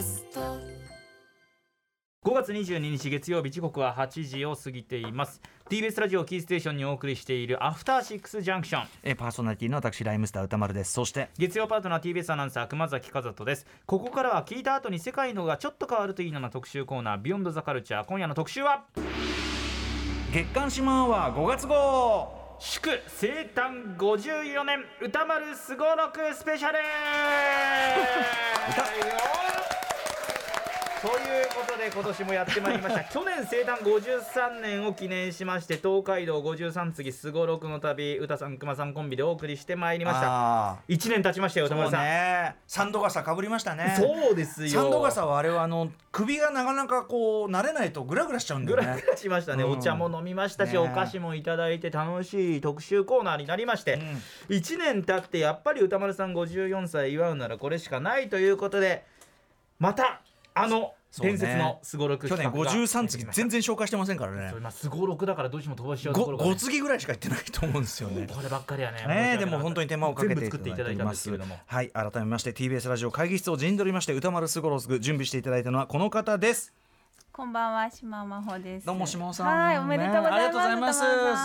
ャスト。5月22日月曜日時刻は8時を過ぎています。TBS ラジオキーステーションにお送りしているアフターシックスジャンクションえーパーソナリティの私ライムスター歌丸です。そして月曜パートナー TBS アナウンサー熊崎和人です。ここからは聞いた後に世界のがちょっと変わるといいなな特集コーナービヨンドザカルチャー今夜の特集は？月刊シマンは5月号。祝生誕54年歌丸すごろくスペシャル ということで今年もやってまいりました。去年生誕53年を記念しまして東海道53次すごろくの旅歌さん熊さんコンビでお送りしてまいりました。あ1年経ちましたよ歌丸さん。ね。サンド傘かぶりましたね。そうですよ。サンド傘はあれはあの首がなかなかこう慣れないとグラグラしちゃうんだよね。ぐらぐらしましたね、うん。お茶も飲みましたし、ね。お菓子もいただいて楽しい特集コーナーになりまして、1年経ってやっぱり歌丸さん54歳祝うならこれしかないということでまたあの伝説のすごろく去年企画が53次全然紹介してませんからね。すごろくだからどうしても飛ばしちゃうところが、5ね、次ぐらいしか言ってないと思うんですよね。こればっかりはね。ねえでも本当に手間をかけて作っていただいたんですけれども。はい改めまして TBS ラジオ会議室を陣取りまして歌丸すごろく準備していただいたのはこの方ですこんばんは、島真帆です。どうも島尾さんはい、おめでとうございます。ねありがとうございます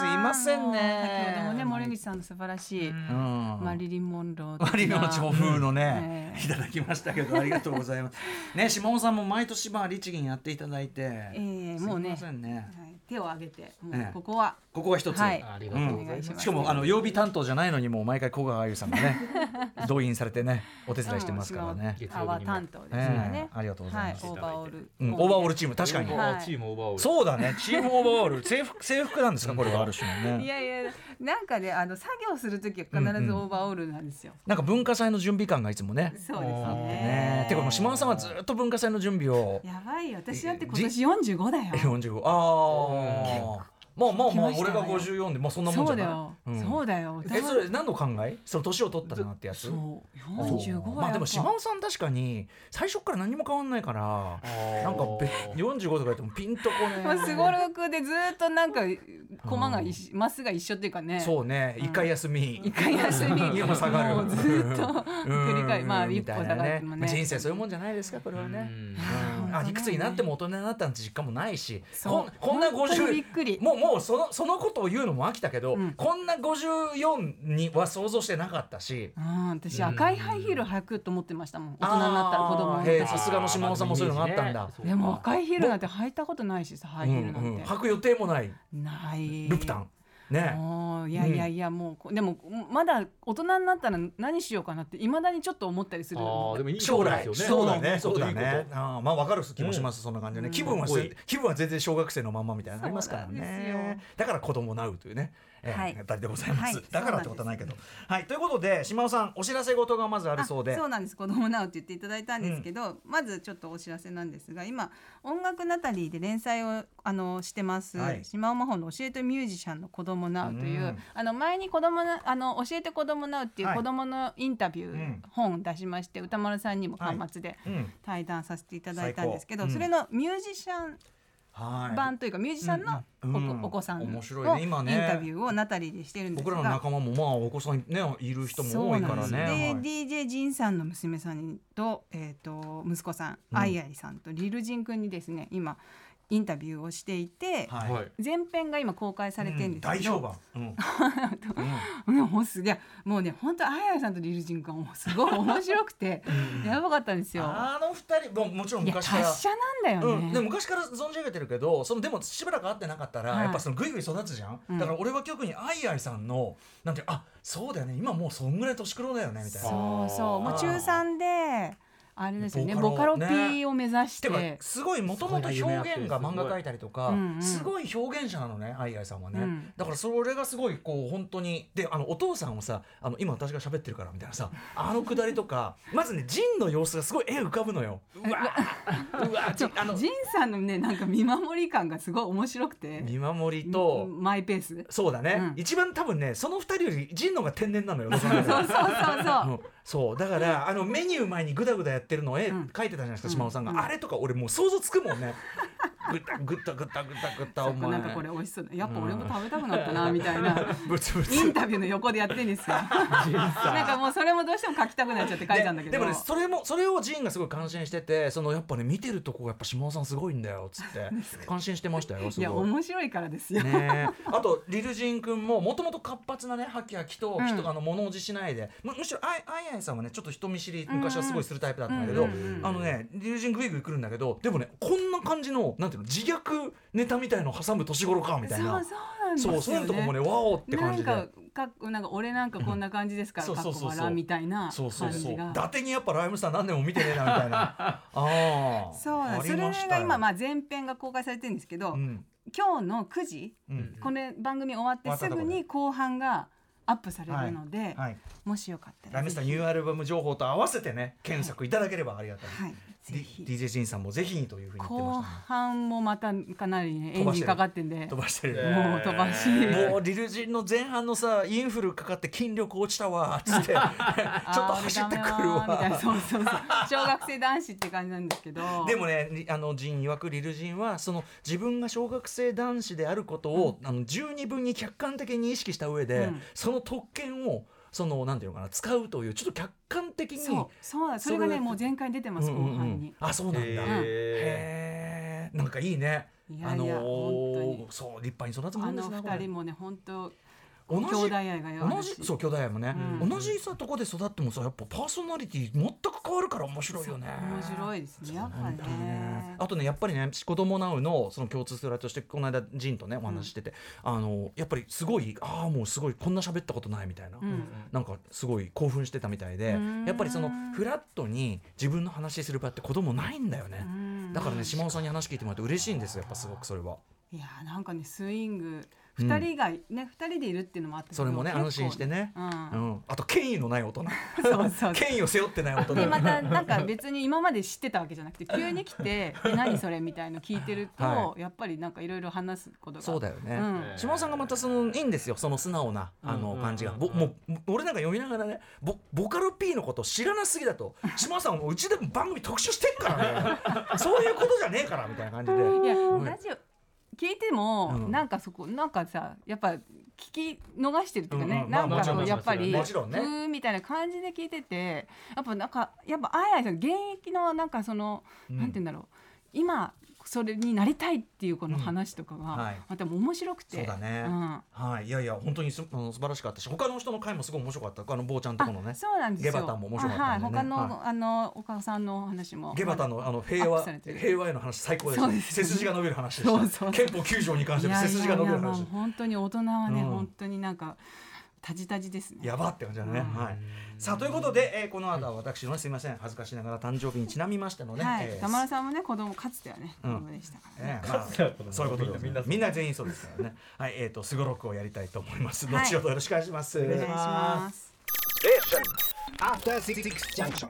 いませんね先ほどもね、森口さんの素晴らしい、うんマリリン・モンロー。マリの調風のね、ええいただきましたけどありがとうございます。ね島尾さんも毎年まあ律儀にやっていただいて、ええもうねすいませんね。はい手を挙げて、ここは、ここが一つ。はい、ありがとうございますお願いしかもあの曜日担当じゃないのにもう毎回小川あゆさんがね 動員されてねお手伝いしてますからね。月曜日にもアワ担当ですねえ。えありがとうございますはい、オーバーオール。うん、オーバーオールチーム確かに。はいチームオーバーオールそうだねチームオーバーオール制服制服なんですか？これはある種のね。いやいや、なんかね、あの作業するときは必ずオーバーオールなんですよ。なんか文化祭の準備感がいつもね。そうですね。ねてかもう島尾さんはずっと文化祭の準備を。やばいよ、私だって今年四十五だよ。45ああまあまあまあ俺が54でまあそんなもんじゃない？そうだよ、うん。そうだよ。えそれ何の考え？その年を取ったなってやつ？そう、あ四十五まあでも島尾さん確かに最初から何も変わんないからなんかべ45とか言ってもピンとこまあ、ねすごろくでずっとなんか駒が一緒マスが一緒っていうかね。そうね。一回休み。一回休み。家も下がる。もうずっと繰り返まあうん一歩下がってもね。人生そういうもんじゃないですかこれはね。うん。うんあいくつになっても大人になったなんて実感もないしこんこんな本当に50びっくり。もうもうそのそのことを言うのも飽きたけど、うん。こんな54には想像してなかったし。うん、私赤いハイヒール履くと思ってましたもん。大人になったら子供あーへえの時さすがの島尾さんもそういうのがあったんだ。でも赤いヒールなんて履いたことないしさハイヒールなんて、履く予定もない。ない。ルプタンね。いやいやいやもうこでもまだ大人になったら何しようかなっていまだにちょっと思ったりするあーでもいいこ将来とですよね。そうだね。そうだね。あーまあわかる気もします、そんな感じでね、気分は気分は全然小学生のまんまみたいなのありますからね。よ。だから子供なうというね、えーはでございます、はい。だからってことはないけど。はい。ということで島尾さんお知らせ事がまずあるそうで。あそうなんです。子供なうって言っていただいたんですけど、まずちょっとお知らせなんですが今音楽ナタリーで連載をあのしてます、はい。島尾真帆の教えてミュージシャンの子供なうという、うん。あの前に子供なあの教えて子供なうっていうはい。子供のインタビュー、うん。本出しまして歌丸さんにも端末でうん。対談させていただいたんですけど、それのミュージシャンはい版というかミュージシャンのお,、子さんのイン面白いね今ね。タビューをナタリーでしてるんですが僕らの仲間もまあお子さんねいる人も多いからね。そうなんで DJ ジンさんの娘さんと,、えー、と息子さんアイアイさんとリルジン君にですね今インタビューをしていて、はい。はい前編が今公開されてるんですけど、大評判、うん。う んもうすげえもうね本当アイアイさんとリルジン君はもうすごい面白くてやばかったんですよ。あの二人ももちろんいや昔から達者なんだよね。うん、でも昔から存じ上げてるけどそのでもしばらく会ってなかったら、はい。やっぱそのぐいぐい育つじゃん、うん。だから俺は逆にアイアイさんのなんてあそうだよね。今もうそんぐらい年黒だよねみたいな。そうそう。もう中3であれですよね。ボカロ。P を目指して。てかすごいもともと表現が漫画描いたりとかすごい表現者なのねアイアイさんはね、うん。だからそれがすごいこう本当にであのお父さんをさあの今私が喋ってるからみたいなさあのくだりとか まずねジンの様子がすごい絵浮かぶのよ。うわうわちょあのジンさんのねなんか見守り感がすごい面白くて。見守りと、マイペース？そうだね、うん。一番多分ねその二人よりジンの方が天然なのよ そうそうそうそう。うんそうだからあのメニュー前にグダグダやってるの絵うん。描いてたじゃないですか、うん。島尾さんが、うん。あれとか俺もう想像つくもんねぐったぐったぐったぐったぐったお前。なんかこれ美味しそう。だやっぱ俺も食べたくなったなみたいな。ブツブツ。インタビューの横でやってんですよ。なんかもうそれもどうしても書きたくなっちゃって書いたんだけど。ででもねそれもそれをジーンがすごい感心しててそのやっぱね見てるとこやっぱ島尾さんすごいんだよっつって。感心してましたよすい。やごい。面白いからですよ、ねえ、あとリルジン君ももともと活発なねハキハキとうん人、あの物おじしないで。むむしろあいあいあいさんはねちょっと人見知り昔はすごいするタイプだったんだけど、あのねリルジングイグイ来るんだけどでもねこんな感じのなんていうの自虐ネタみたいの挟む年頃かみたいな。そうそうなんですよ、ね、そうそういうとこもねワオって感じで。なんかかなんか俺なんかこんな感じですか？ら、そうかっそうそうそう。こ笑みたいなそうそうそう。伊感じが。達にやっぱライムスター何年も見てねえなみたいな。ああそうなんあそれが今まあ前編が公開されてるんですけど、うん。今日の9時うん。これ番組終わってすぐに後半がアップされるので、はい。もしよかったらライムスターニューアルバム情報と合わせてね検索いただければありがたい、はい DJ ジンさんもぜひにというふうに言ってま後半もまたかなりねエンジンかかってんで。飛ばしてる、えーもう飛ばし。もうリルジンの前半のさインフルかかって筋力落ちたわっつって。ちょっと走ってくるあー俺ダメだーみたいな。わそうそうそう。小学生男子って感じなんですけど。でもねりあのジン曰くリルジンはその自分が小学生男子であることを、あの十二分に客観的に意識した上で、うん。その特権をそのなんていうのかな使うというちょっと客観的にそうそうだそれがねもう前回出てます後うんうんうん。半に。あそうなんだ、へへえなんかいいね。いやいやあのー本当に。そう立派に育つもあのんですね二人もね本当同じ兄弟愛がよ同じそう兄弟もね、うん。同じさとこで育ってもさやっぱパーソナリティ全く変わるから面白いよね。面白いですねやっぱね。ねあとねやっぱりね子供なうのその共通するとしてこの間ジンとねお話ししてて、あのやっぱりすごいああもうすごいこんな喋ったことないみたいな、うん。なんかすごい興奮してたみたいでうん。やっぱりそのフラットに自分の話する場って子供ないんだよね、うん。だからね島尾さんに話聞いてもらって嬉しいんですよやっぱすごくそれは。いやなんかねスイング二人がね二人でいるっていうのもあったそれもね安心してね、ううん。ん、あと権威のない大人。そうそう権威を背負ってない大人。でまたなんか別に今まで知ってたわけじゃなくて急に来て「え何それ?」みたいの聞いてると、はやっぱりなんかいろいろ話すことが。そうだよね、うん。島尾さんがまたそのいいんですよその素直なあのうん。感じが、うん。ぼもう俺なんか読みながらねボボカル P のこと知らなすぎだと 島尾さんもうちでも番組特集してっからね。そういうことじゃねえからみたいな感じで。いやん。ラジオ聞いても、うん。なんかそこなんかさやっぱ聞き逃してるっていうかね、うんうん。まあなんかこもちろうんやっぱりもちろんね。うーみたいな感じで聞いててやっぱなんかやっぱあややさん現役のなんかその、うん。なんて言うんだろう今それになりたいっていうこの話とかが、また面白くて。そうだね。ん。はい、いやいや本当にすあの素晴らしかったし他の人の回もすごい面白かったあの坊ちゃんとこのねそうなんですよ。ゲバタンも面白かったんでね。あはい、他の、はあの岡さんのお話も。ゲバタンのあの平和平和への話最高でした背筋が伸びる話でした。憲法9条に関していやいやの背筋が伸びる話。本当に大人はね、うん。本当になんかタジタジですね。やばって感じだね、うんはいさあということで、えーこの後は私のねすみません恥ずかしながら誕生日にちなみましてのね、はい、えー玉田さんもね子供かつてはね子うん供でしたからね。ええまあかつては子供そういうことでみんなみんな全員そうですからね。はい、えっ、とすごろくをやりたいと思います。はい後ほどよろしくお願いします。お願いします。After Six Junction.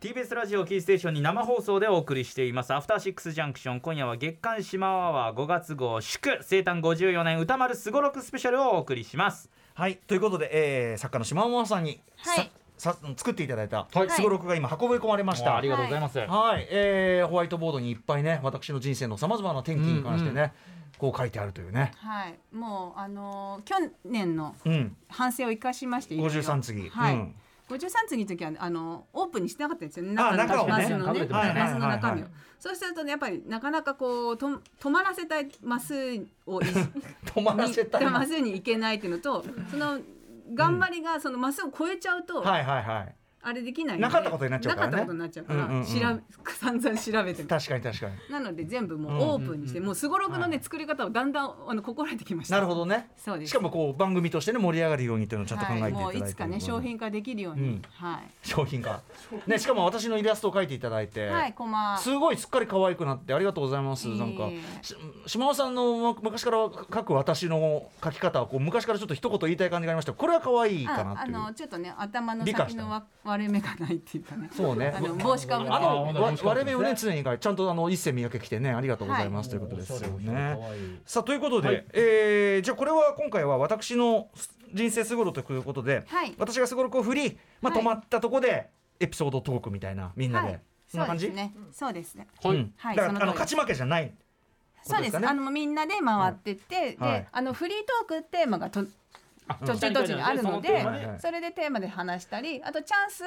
TBS ラジオキーステーションに生放送でお送りしていますアフターシックスジャンクション今夜は月刊シマアワー5月号祝生誕54年歌丸すごろくスペシャルをお送りしますはい、ということで、えー、作家の島尾さんに、はい。ささ作っていただいたはい。すごろくが今運び込まれました。ありがとうございます、はい、えー、ホワイトボードにいっぱいね私の人生のさまざまな転機に関してね、こう書いてあるというね。はい、もうあのー去年のうん、反省を生かしましていろいろ。53次。はい。うん53次の時はあのオープンにしてなかったんですよね。あ中をねマスのね、マスの中身を。そうするとねやっぱりなかなかこうと止まらせたいマスをい 止まらせたい。にマスに行けないっていうのと、その頑張りがそのマスを超えちゃうと、はいはいはい。あれできないなかったことになっちゃうからねなかったことになっちゃうから、うんうんうん調べ散々調べて確かに確かに。なので全部もうオープンにして、もうすごろくのね、作り方をだんだんあの心得てきました。なるほどね。そうです。しかもこう番組としてね盛り上がるようにっていうのをちゃんと考えていただいて、はい、もういつかね商品化できるように、うんはい商品化。ねしかも私のイラストを描いていただいて。はいコマすごいすっかり可愛くなってありがとうございます。いえいえなんかし島尾さんの昔から書く私の書き方はこう昔からちょっと一言言いたい感じがありました。これは可愛いかなああっていう。のちょっとね頭の先のわ割れ目がないっていうかね。そうね。あの帽子かぶってあの割れ目をね常にちゃんとあの一世三宅来てねありがとうございます、ということですよね。ねさあということで、はい。えーじゃあこれは今回は私の人生すごろということで、はい。私がすごろくを振り、まあ、はい。止まったとこでエピソードトークみたいなみんなで、はい。そんな感じそうですね。そうですね。はいうん。はいだからあの勝ち負けじゃないそうです。あのみんなで回ってって、はい。で、あのフリートークテーマがとあ途中途中にあるのでそれでテーマで話したり、あとチャンス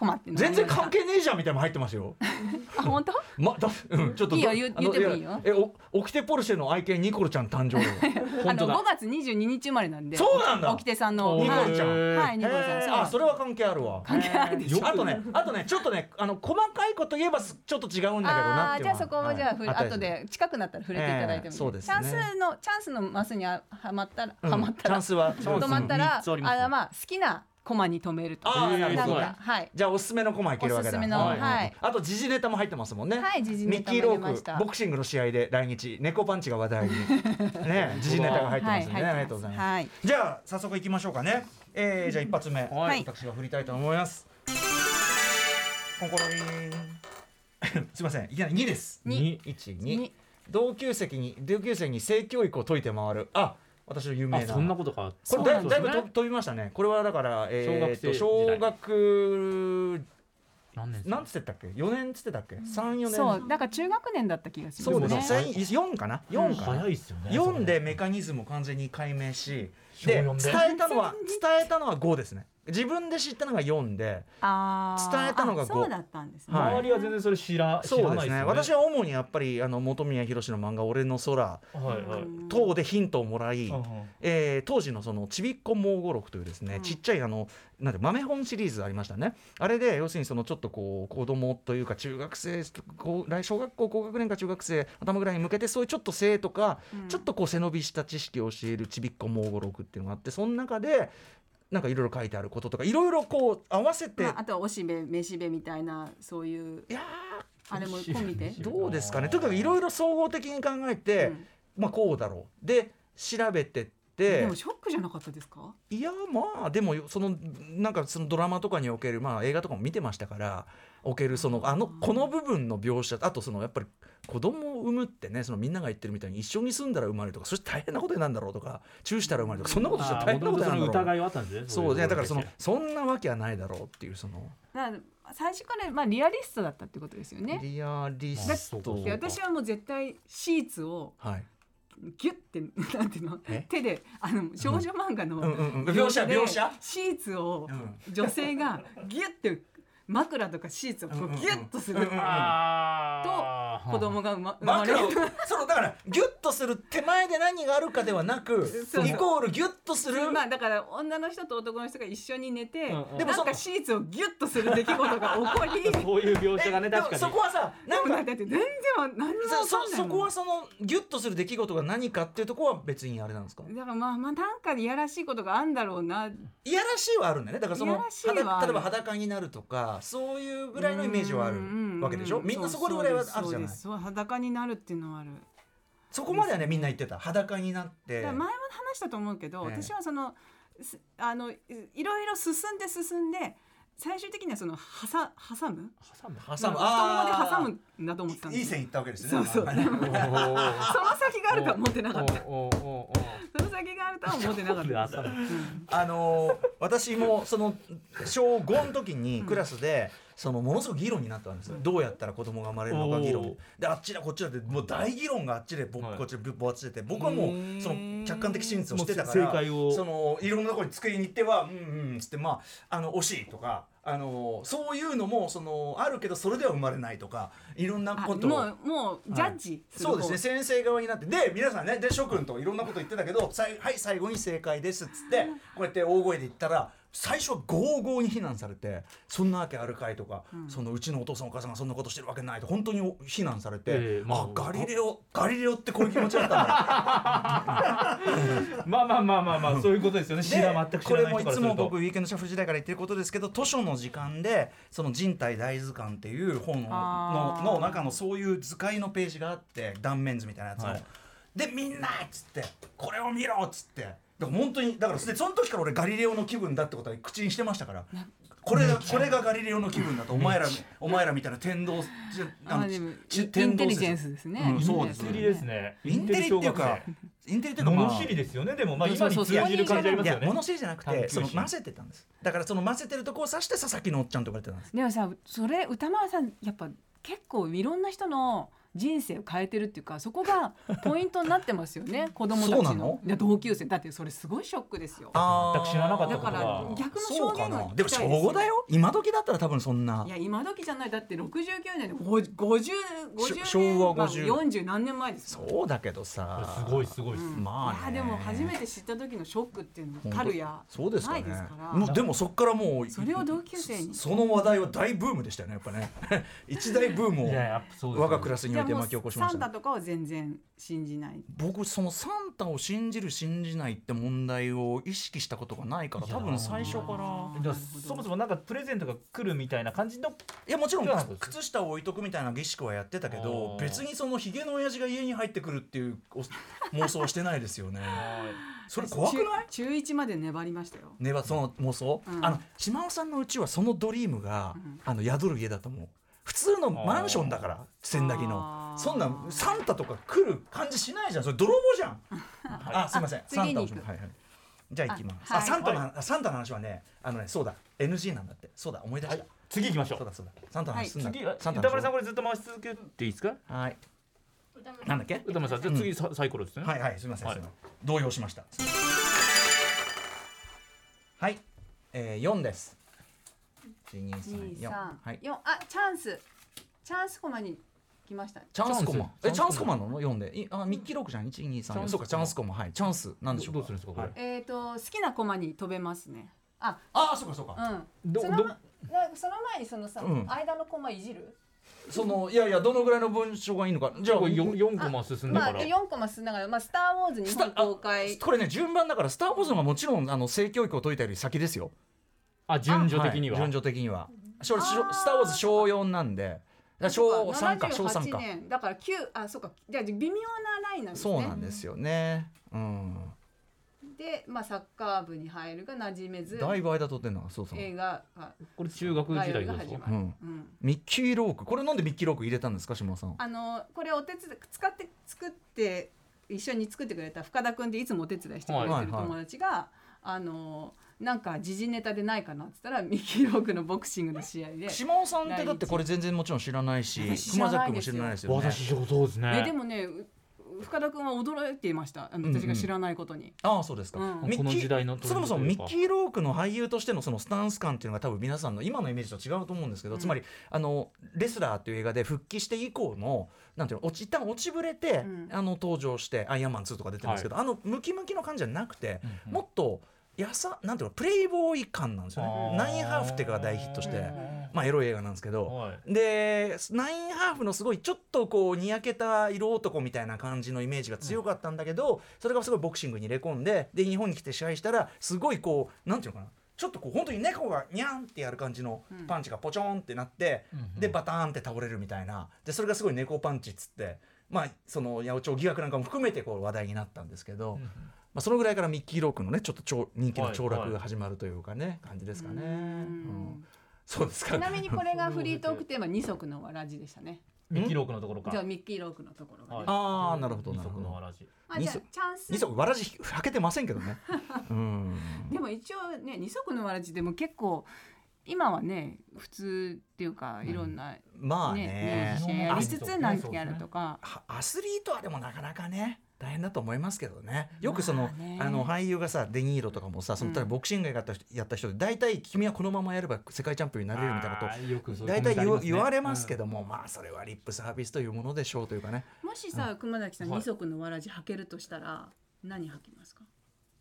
困って全然関係ねえじゃんみたいなの入ってますよ。あ本当？まだうん ちょっといいよ言言ってもいいよやえおオキテポルシェの愛犬ニコルちゃん誕生日。あの5月22日生まれなんで。そうなんだ沖手さんの。おニコルちゃんはいはいニコルさんへーそうあそれは関係あるわ。関係ないでしょ。あとねあとねちょっとねあの細かいこと言えばすちょっと違うんだけどなあっていうのはーじゃあそこもじゃあはい後で近くなったら触れていただいてもいい、ええそうですチャねンスのチャンスのマスにははまったら、うんはまったらチャンスは止まったらあまあ好きなコマに止めるとあーなるほど。はい。じゃあおすすめのコマいけるわけだ。おすすめのはい。はい。あと時事ネタも入ってますもんね。はい時事ネタもミッキーロークボクシングの試合で来日猫パンチが話題に。ね時事ネタが入ってますね、はいありがとうございます。はい。じゃあ早速いきましょうかね。えー、じゃあ一発目、はい。私が振りたいと思います。コンコロリン。すいません。いきなり2です。に一二。に同級生に同級生に性教育を解いて回る。あ私の有名な。あそんなことか。これだいだいぶ飛びましたね。これはだから、えー、と小学生時代。小学何年なんつってたっけ？4年つってたっけ？34年。そうだから中学年だった気がしますそうですねそう4かな？4かな？早いっすよね4でメカニズムを完全に解明しで伝えたのは伝えたのは5ですね自分で知ったのが4で伝えたのが五あそうだったんですね、はい。周りは全然それ知らないですね。私は主にやっぱりあの本宮宏の漫画「俺の空はいはい」等でヒントをもらい、えー当時のそのちびっこ盲語録というですね、うんちっちゃいあのなんて豆本シリーズありましたね。あれで要するにそのちょっとこう子供というか中学生小学校高学年か中学生頭ぐらいに向けてそういうちょっと性とか、うん。ちょっとこう背伸びした知識を教えるちびっこ盲語録っていうのがあってその中でなんかいろいろ書いてあることとかいろいろこう合わせて、まあ、あとはおしべめしべみたいなそういういやあれも込みで？ーどうですかね。とにかくいろいろ総合的に考えて、うん。まあこうだろう。で調べてってでもショックじゃなかったですか？いやまあでもそのなんかそのドラマとかにおけるまあ映画とかも見てましたからおけるそのあのこの部分の描写あとそのやっぱり子供を産むってねそのみんなが言ってるみたいに一緒に住んだら生まれるとかそして大変なことになるんだろうとかチューしたら生まれるとかそんなことしたら大変なことになるんだろう疑いはあったんですねそうねだからそのいそんなわけはないだろうっていうその。最初からまあリアリストだったってことですよね。リアリあスト私はもう絶対シーツをはいギュッて なんていうの？え？手であの少女漫画の描写で描写？シーツをうん。女性がギュッて枕とかシーツをこうギュッとする。うんうんうん。あー。子供が生ま生まれる。そのだからギュッとする手前で何があるかではなくイコールギュッとする。まあだから女の人と男の人が一緒に寝て、でもなんかシーツをギュッとする出来事が起こり。で そういう描写がね確かに。そこはさなんかもだって全然わ何にもそそこはそのギュッとする出来事が何かっていうところは別にあれなんですか？だからまあまあなんかいやらしいことがあるんだろうな。いやらしいはあるんだよね。だからその例えば裸になるとかそういうぐらいのイメージはあるわけでしょ？みんなそこぐらいはあるじゃない？そう裸になるっていうのはある。そこまではねみんな言ってた。裸になって。前も話したと思うけど、ええ。私はそのすあのいいろいろ進んで進んで最終的にはそのはさ挟む？挟む？挟む。まあ太ももで挟むむんだと思ってたんですいい線いったわけですそうそう。その先があるとは思ってなかったおおおおその先があるとは思ってなかった挟むあのー私もその小5の時にクラスで、そのものすごく議論になったんですよ、どうやったら子供が生まれるのか議論。であっちだこっちだってもう大議論があっちで僕、はい。こっちでぼわっちでて僕はもうその客観的真実をしてたから解を。そのいろんなところに机に行ってはうんうんっつってまああの惜しいとかあのそういうのもそのあるけどそれでは生まれないとかいろんなあことを。もうもうジャッジする方。そうですね先生側になってで皆さんねで諸君といろんなこと言ってたけどさいはい最後に正解ですっつってこうやって大声で言ったら最初はゴーゴーに非難されてそんなわけあるかいとか、そのうちのお父さんお母さんがそんなことしてるわけないと本当に非難されて、ええまああガリレオガリレオってこういう気持ちだったんだ。まあまあまあまあまあそういうことですよね。知ら全く知こらないれもいつも僕ウィークエンドシャッフル時代から言ってることですけど図書の時間でその人体大図鑑っていう本ののの中のそういう図解のページがあって断面図みたいなやつの、はい。でみんなっつってこれを見ろっつってだから本当にだからでその時から俺ガリレオの気分だってことは口にしてましたから。これがこれがガリレオの気分だとお前らお前らみたいな天動じゃあでもイちイン天動説。テリジェンスですね、うんイそうです。ねンテリですね。インテリっていうかインテリっていうかまあ物知りですよね。でもまあ今に通じる感じありますよね。いや物知りじゃなくてその混ぜてたんです。だからその混ぜてるとこを指して佐々木のおっちゃんと呼ばれてたんです。でもさそれ歌丸さんやっぱ結構いろんな人の人生を変えてるっていうかそこがポイントになってますよね 子供たちそうなの？のいや同級生。だってそれすごいショックですよ。全く知らなかったことだからが逆のそうか証言がなでも小5だよ？今時だったら多分そんな。いや今時じゃない。だって69年で50 50し年昭和まあ50 40何年前ですよ。そうだけどさ。すごいすごいうん。まあね。いやでも初めて知った時のショックっていうの本当たるやそうですかね。ないですから。もうでもそっからもうそれを同級生に。その話題は大ブームでしたよねやっぱね。一大ブームを。いややっぱそうです我がクラスにおいて巻き起こしまサしたね。ンタとかは全然信じない。僕そのサンタを信じる信じないって問題を意識したことがないから多分最初から。だからそもそもなんかプレゼントが来るみたいな感じのいやもちろん靴下を置いとくみたいな儀式はやってたけど別にそのヒゲの親父が家に入ってくるっていうお妄想はしてないですよね。それ怖くない？中中一まで粘りましたよ。ねばその妄想、うん。あの島尾さんのうちはそのドリームが、あの宿る家だと思う普通のマンションだから千駄木の。そんなサンタとか来る感じしないじゃん。それ泥棒じゃん。あすいません。あサンタをはいはい。じゃあ行きます。あはい。あサンタの、あサンタの話はねあのねそうだ。NG なんだって。そうだ。思い出した、次行きましょう。そうだそうだ。サンタの話すんだ、次はサンタ歌丸さんこれずっと回し続けていいですか？はい。なんだっけ？歌丸さん。じゃあ次ササイコロですね。はいはい。すみません、はい。動揺しました。はい、えー、4です1 2 3 4はい四。あチャンス。チャンスコマに来ました。チャンスコマ。えチチャンスコマ。ャンスコマなの？4で。いあミッキーロックじゃん。1 2 3 4そうかチャンスコマ。はい。チャンス。なんでしょうどうするんですかこれ？えっ、と好きなコマに飛べますね。あ。ああそうかそうか、うん。どどそのまなんかその前にそのさ、うん。間のコマいじる？そのいやいやどのぐらいの文章がいいのか。じゃあこれ四四コマ進んだまあから、4コマ進んだから、まあ、スター・ウォーズ日本公開。これね順番だから「スター・ウォーズ」のがもちろんあの性教育を解いたより先ですよあ順序的には、い順序的には。スター・ウォーズ小4なんで。だか。ら小3か小378か。年だから9あそうか。じゃあ微妙なラインなんですね。そうなんですよね。うん。で、まあ、サッカー部に入るが馴染めずだいぶ間取ってんのそうそう、映画が。これ中学時代ですか始まる、うん、うん。ミッキーローク。これなんでミッキーローク入れたんですか島さん。あのこれお手伝い使って作って一緒に作ってくれた深田君っていつもお手伝いしてくれてるはいはい。友達が、あのなんか時事ネタでないかなって言ったらミッキーロークのボクシングの試合で。島尾さんってだってこれ全然もちろん知らないし熊崎君も知らないですよね。私そうですね。えでもねう深田君は驚いていました。あのうんうん。私が知らないことに。ああそうですか、うん。ミッキーこの時代のそもそもミッキー・ロークの俳優としてのそのスタンス感っていうのが多分皆さんの今のイメージと違うと思うんですけど、うん。つまりあのレスラーっていう映画で復帰して以降のなんていうの落ち一旦落ちぶれて、うん。あの登場してアイアンマン2とか出てるんですけど、あのムキムキの感じじゃなくて、うん。もっとやさなんていうのプレイボーイ感なんですよね。ナインハーフっていうかが大ヒットして、うんまあエロい映画なんですけど、はい。でナインハーフのすごいちょっとこうにやけた色男みたいな感じのイメージが強かったんだけど、それがすごいボクシングに入れ込んでで日本に来て支配したらすごいこうなんていうのかな。ちょっとこう本当に猫がニャンってやる感じのうん。パンチがポチョンってなって、でバターンって倒れるみたいな。でそれがすごい猫パンチっつってまあその八百長疑惑なんかも含めてこう話題になったんですけど、まあ、そのぐらいからミッキー・ロークのねちょっと超人気の凋落が始まるというかね、感じですかね。うん。うん。そうですか。ちなみにこれがフリートークテーマ二足のわらじでしたね。ミッキーロークのところかじゃあミッキーロークのところがね。はいあーなるほど二なるほど。足のわらじ。まあじゃあチャンス。二足わらじはけてませんけどね。うん。でも一応ね二足のわらじでも結構今はね普通っていうかいろんな、まあね。ねミュージシャンやりつつ何かやるとか。はアスリートはでもなかなかね大変だと思いますけどね。よくその、まあねあの俳優がさデニーロとかもさそのうんボクシングやった人やった人で大体君はこのままやれば世界チャンピオンになれるみたいなことよくそういう大体言われますけども、まあそれはリップサービスというものでしょうというかね。もしさ熊崎さんはい。二足のわらじ履けるとしたら何履きますか？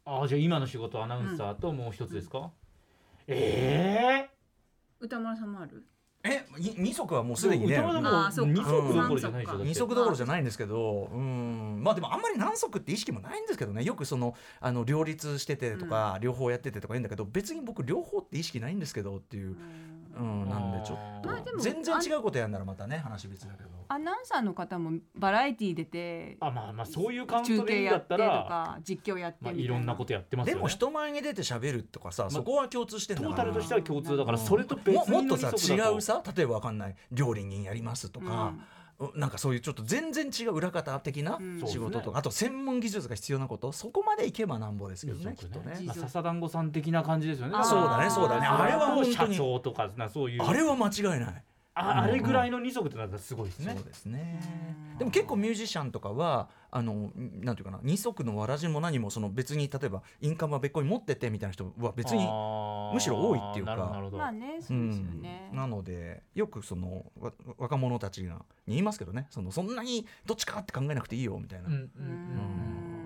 あーじゃあ今の仕事アナウンサーともう一つですか、ええ歌丸さんもある？えい二足はもうすでにね。二足どころじゃない二足どころじゃないんですけど、うん、まあでもあんまり何足って意識もないんですけどね。よくそのあの両立しててとか、両方やっててとか言うんだけど別に僕両方って意識ないんですけどっていう、うん、ちょっと、まあでも全然違うことやんならまたね話別だけど。アナウンサーの方もバラエティー出てあまあまあそういうカウン中トでいいんだっ継やってとたらか実況やってみまあ、たいな。いろんなことやってますよね。でも人前に出て喋るとかさ、そこは共通してんだトから。ータルとしては共通だからうん。それと別にももっとさ違うさ例えばわかんない。料理人やりますとか、なんかそういうちょっと全然違う裏方的なうん。仕事とか、あと専門技術が必要なことそこまでいけばなんぼですけどねきっとね。まあ、笹団子さん的な感じですよね。そうだねそうだね。あれは本当に社長とかなそういう。あれは間違いないああれぐらいの二足ってなったらすごいですね。そうですね。でも結構ミュージシャンとかはあのなんていうかな二足のわらじも何もその別に例えばインカムは別個に持っててみたいな人は別にむしろ多いっていうか。なるほどなるほど。まあねそうですよね。うん、なのでよくそのわ若者たちがに言いますけどね。そのそんなにどっちかって考えなくていいよみたいな、うんうんうーん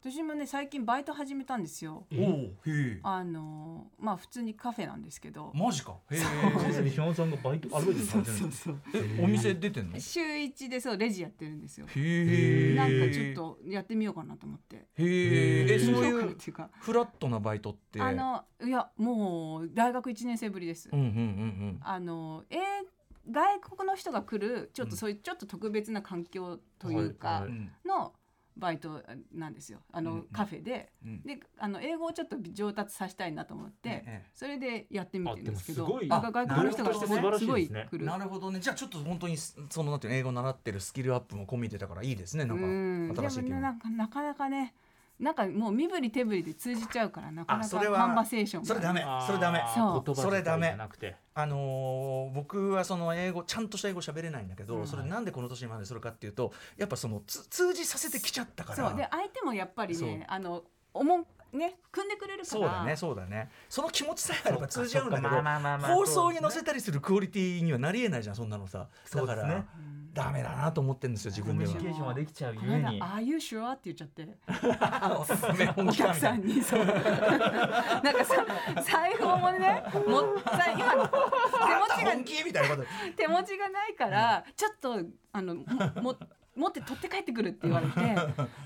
私もね最近バイト始めたんですよ。おおへえ。あのまあ普通にカフェなんですけど。マジか。へえ。先生島本さんがバイトアルバイトされてるんですかそう。えお店出てんの？へ週一でそうレジやってるんですよ。え。なんかちょっとやってみようかなと思って。へえ。えそういうなっていうかフラットなバイトって？あのいやもう大学1年生ぶりです、うんうんうんあのえー外国の人が来るちょっとそういうちょっと特別な環境というはかいうんのバイトなんですよ。あの、うんカフェで。うん。であの英語をちょっと上達させたいなと思って、ええそれでやってみてるんですけどすごい。あ外国の人があなるほどすごい来る。なるほどね。じゃあちょっと本当にそのなんていうの英語習ってるスキルアップも込みでだからいいですね。なんか新しい気分。ねなんかなかなかねなんかもう身振り手振りで通じちゃうからなかなかあそれはカンバセーションが。それダメそれダメ。それダメ。自体じゃなくて。あのー僕はその英語ちゃんとした英語喋れないんだけど、うんそれなんでこの年にまでするかっていうとやっぱそのつ通じさせてきちゃったから。そう。で相手もやっぱりねあの思うね組んでくれるから。そうだねそうだね。その気持ちさえあれば通じ合うんだけど放送に載せたりするクオリティにはなりえないじゃんそんなのさ。だから、そうですねダメだなと思ってるんですよ自コミ分では。ュニケーションはできちゃうゆえに「Are you sure?」って言っちゃって。本お客さんにそう。なんかさ財布もねもさ今手持ちが本気？みたいなこと。手持ちがないから、ちょっとあのもも持って取って帰ってくるって言われて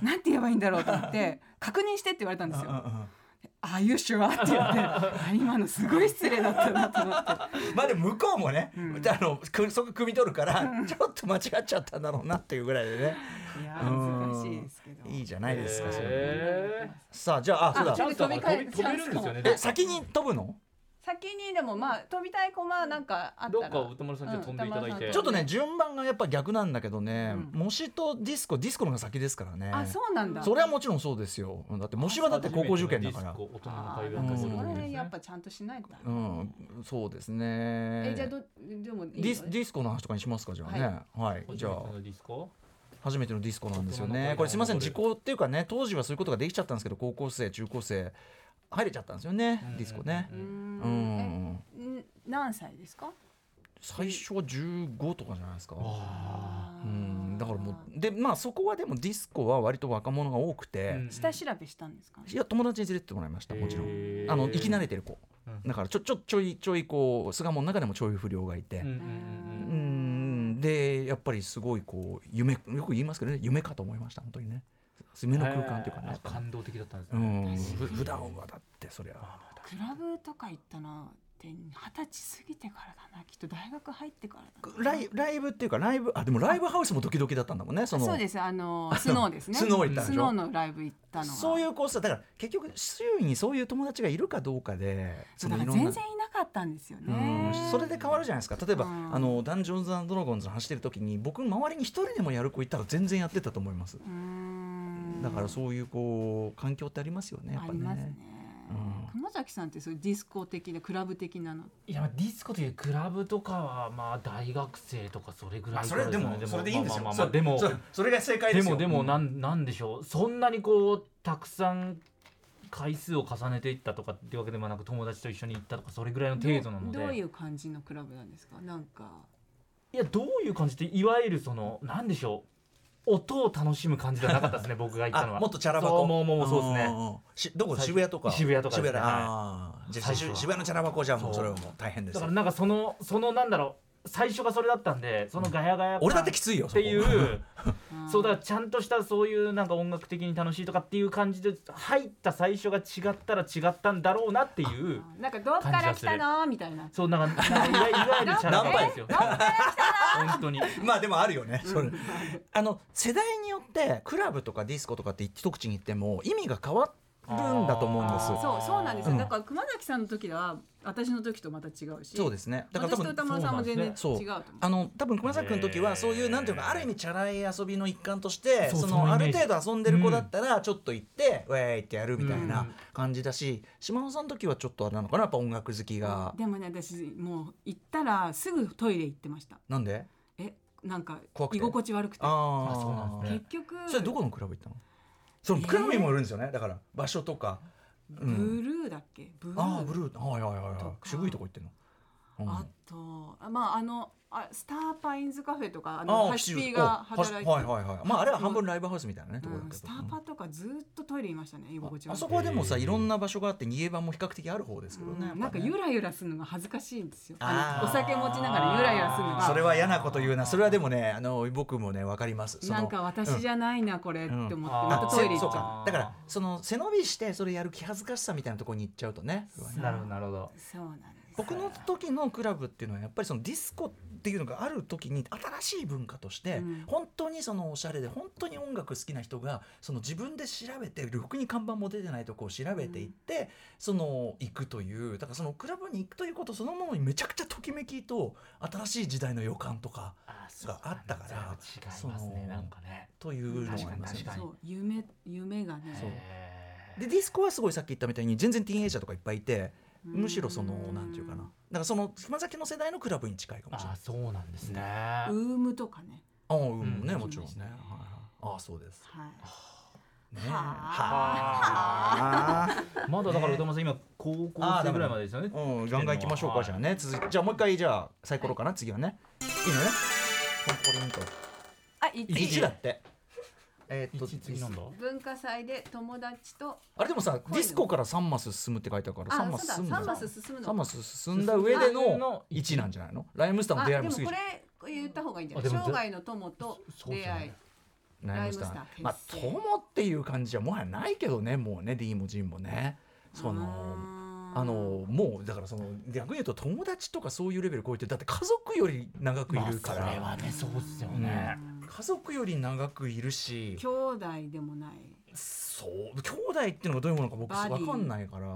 なんて言えばいいんだろうと思って確認してって言われたんですよ。ああいう手話って言ってあ今のすごい失礼だったなと思って。まあでも向こうもね、あのくそこ汲み取るから、ちょっと間違っちゃったんだろうなっていうぐらいでね。いや難しいですけど。いいじゃないですか、それ。へさあじゃああそうだ。飛び飛べるんですよねえ先に飛ぶの先にでもまあ飛びたい駒なんかあったら。どっか宇多丸さんじゃあ飛んでいただいて、うんちょっとね順番がやっぱ逆なんだけどね、うん。模試とディスコディスコの方が先ですからね。あそうなんだ。それはもちろんそうですよ。だって模試はだって高校受験だから。大人のあ会そをの辺やっぱちゃんとしないとだ。うん。そうですね。えじゃあどでもいいディスディスコの話とかにしますかじゃあね。はい、じゃあ。ディスコ？初めてのディスコなんですよね。これすみません時効っていうかね当時はそういうことができちゃったんですけど高校生中高生入れちゃったんですよね、うん。ディスコね。う、うんん。えん何歳ですか？最初は15とかじゃないですか。あ。うん。だからもうでまあそこはでもディスコは割と若者が多くて、うん下調べしたんですか？いや友達に連れてってもらいましたもちろん。あの生き慣れてる子。うん。だからちょちょちょいちょいこう巣鴨の中でもちょい不良がいて。ーうんうんうん。でやっぱりすごいこう夢よく言いますけどね夢かと思いました本当にね。夢の空間っていうかね。感動的だったんですうね、んふ普段はだってそりゃクラブとか行ったのって二十歳過ぎてからだなきっと大学入ってからだな。ライライブっていうかライブあでもライブハウスもドキドキだったんだもんねその。そうですあのスノーですね。スノー行ったスノーのライブ行ったのは。そういうコースだから結局周囲にそういう友達がいるかどうかでそのいろんな。全然いなかったんですようねんそれで変わるじゃないですか。例えば、うん。あのダンジョンズドラゴンズの走ってる時に僕周りに一人でもやる子いたら全然やってたと思います。だからそういうこう環境ってありますよねやっぱね。ありますねうん。熊崎さんってそういうディスコ的なクラブ的なの？いやディスコというクラブとかはまあ大学生とかそれぐらいそれでもからそれでいいんですよ。まあまあまあでもそれが正解でよ。ですもでもなんなんでしょう。そんなにこうたくさん回数を重ねていったとかっていうわけでもなく友達と一緒に行ったとかそれぐらいの程度なので。どういう感じのクラブなんですか？なんか。いやどういう感じっていわゆるそのなんでしょう音を楽しむ感じではなかったですね 僕が行ったのは。あもっとチャラ箱？もうもうそうですね。しどこ？最渋谷とか？渋谷とか渋谷あー。じゃあ最初は。渋谷のチャラ箱じゃもうそれはもう大変ですよ。だからなんかそのそのなんだろう最初がそれだったんでそのガヤガヤ感俺だってきついよっていうそうだからちゃんとしたそういうなんか音楽的に楽しいとかっていう感じで入った最初が違ったら違ったんだろうなっていうなんかどっから来たの？みたいな。そうなんかいわゆるチャラパですよ本当に。まあでもあるよね、それ。あの世代によってクラブとかディスコとかって一口に言っても意味が変わっんだと思うんです。そうそうなんですよ、うん。だから熊崎さんの時は私の時とまた違うし。そうですね。だから多分私と歌丸さんも全然違うと思う。あの多分熊崎君の時はそういうなんていうかある意味チャラい遊びの一環としてそのある程度遊んでる子だったらちょっと行ってウェーイってやるみたいな感じだし島尾さんの時はちょっとあれなのかなやっぱ音楽好きが。でもね私もう行ったらすぐトイレ行ってました。なんで？えなんか怖くて。居心地悪くて。ああそうなんですね。結局それどこのクラブ行ったの？そのクラブにもよるんですよね。だから場所とか。うブんルーだっけ？ブルーああブルー。はいはいはいはい。渋いとこ行ってんの。うんあとあまああのあスターパインズカフェとかああのあハシピーが働いてはいはいはいまああれは半分ライブハウスみたいなねスターパとかずっとトイレいましたね居心地あそこはでもさいろんな場所があって逃げ場も比較的ある方ですけどねなんかゆらゆらするのが恥ずかしいんですよ。お酒持ちながらゆらゆらするのが。それは嫌なこと言うな。それはでもねあの僕もねわかります。なんか私じゃないなこれって思ってうん。またトイレ行そうっちだからその背伸びしてそれやる気恥ずかしさみたいなところに行っちゃうとね。なる。ほどなるほど。うそうなんです僕の時のクラブっていうのはやっぱりそのディスコっていうのがある時に新しい文化として、うん。本当にそのおしゃれで本当に音楽好きな人がその自分で調べてろくに看板も出てないとこを調べていって、その行くというだからそのクラブに行くということそのものにめちゃくちゃときめきと新しい時代の予感とかあがあったから違いますねなんかね。というのがありますね。確かにそう夢夢がね。でディスコはすごいさっき言ったみたいに全然ティーンエイジャーとかいっぱいいてうんむしろそのなんていうかな。だからその島崎の世代のクラブに近いかもしれない。あそうなんですね。ウームとかね。ああうんねうん。もちろんね。はいはい。ああそうです。はい。ねははまだだから歌丸さん今高校生ぐらいまでですよね。うんガンガン行きましょうかじゃあね。続いてじゃあもう一回じゃあサイコロかな次はね。いいのね。ポンポリンとあ一1だってえーっと一次なんだ？文化祭で友達とあれでもさディスコから3マス進むって書いてあるから3あマス進んだそうだ三マス進むの3マス進んだ上でのの1なんじゃないの？ライムスターの出会いもすぐこれ言った方がいいんじゃない？生涯の友と出会い。ライムスター。まあ友っていう感じはもはやないけどねもうね D も G もね。そのあのもうだからその逆に言うと友達とかそういうレベル超えてだって家族より長くいるから、まあそれはねそうっすよね家族より長くいるし。兄弟でもない。そう。兄弟っていうのがどういうものか僕分かんないから。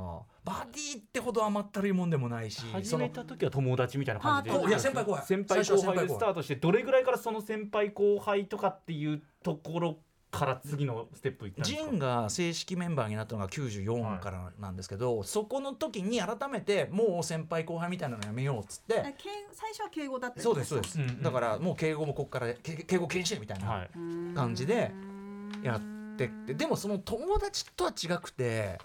バディってほど甘ったるいもんでもないし。始めた時は友達みたいな感じで。いや先輩後輩。先輩後輩では先輩後輩。スタートしてどれぐらいからその先輩後輩とかっていうところから次のステップいったんですか？ジンが正式メンバーになったのが94からなんですけど、そこの時に改めてもう先輩後輩みたいなのやめようっつって最初は敬語だったそうですそうです、うんうんだからもう敬語もここからけ敬語禁止みたいなはい感じでやってって。でもその友達とは違くて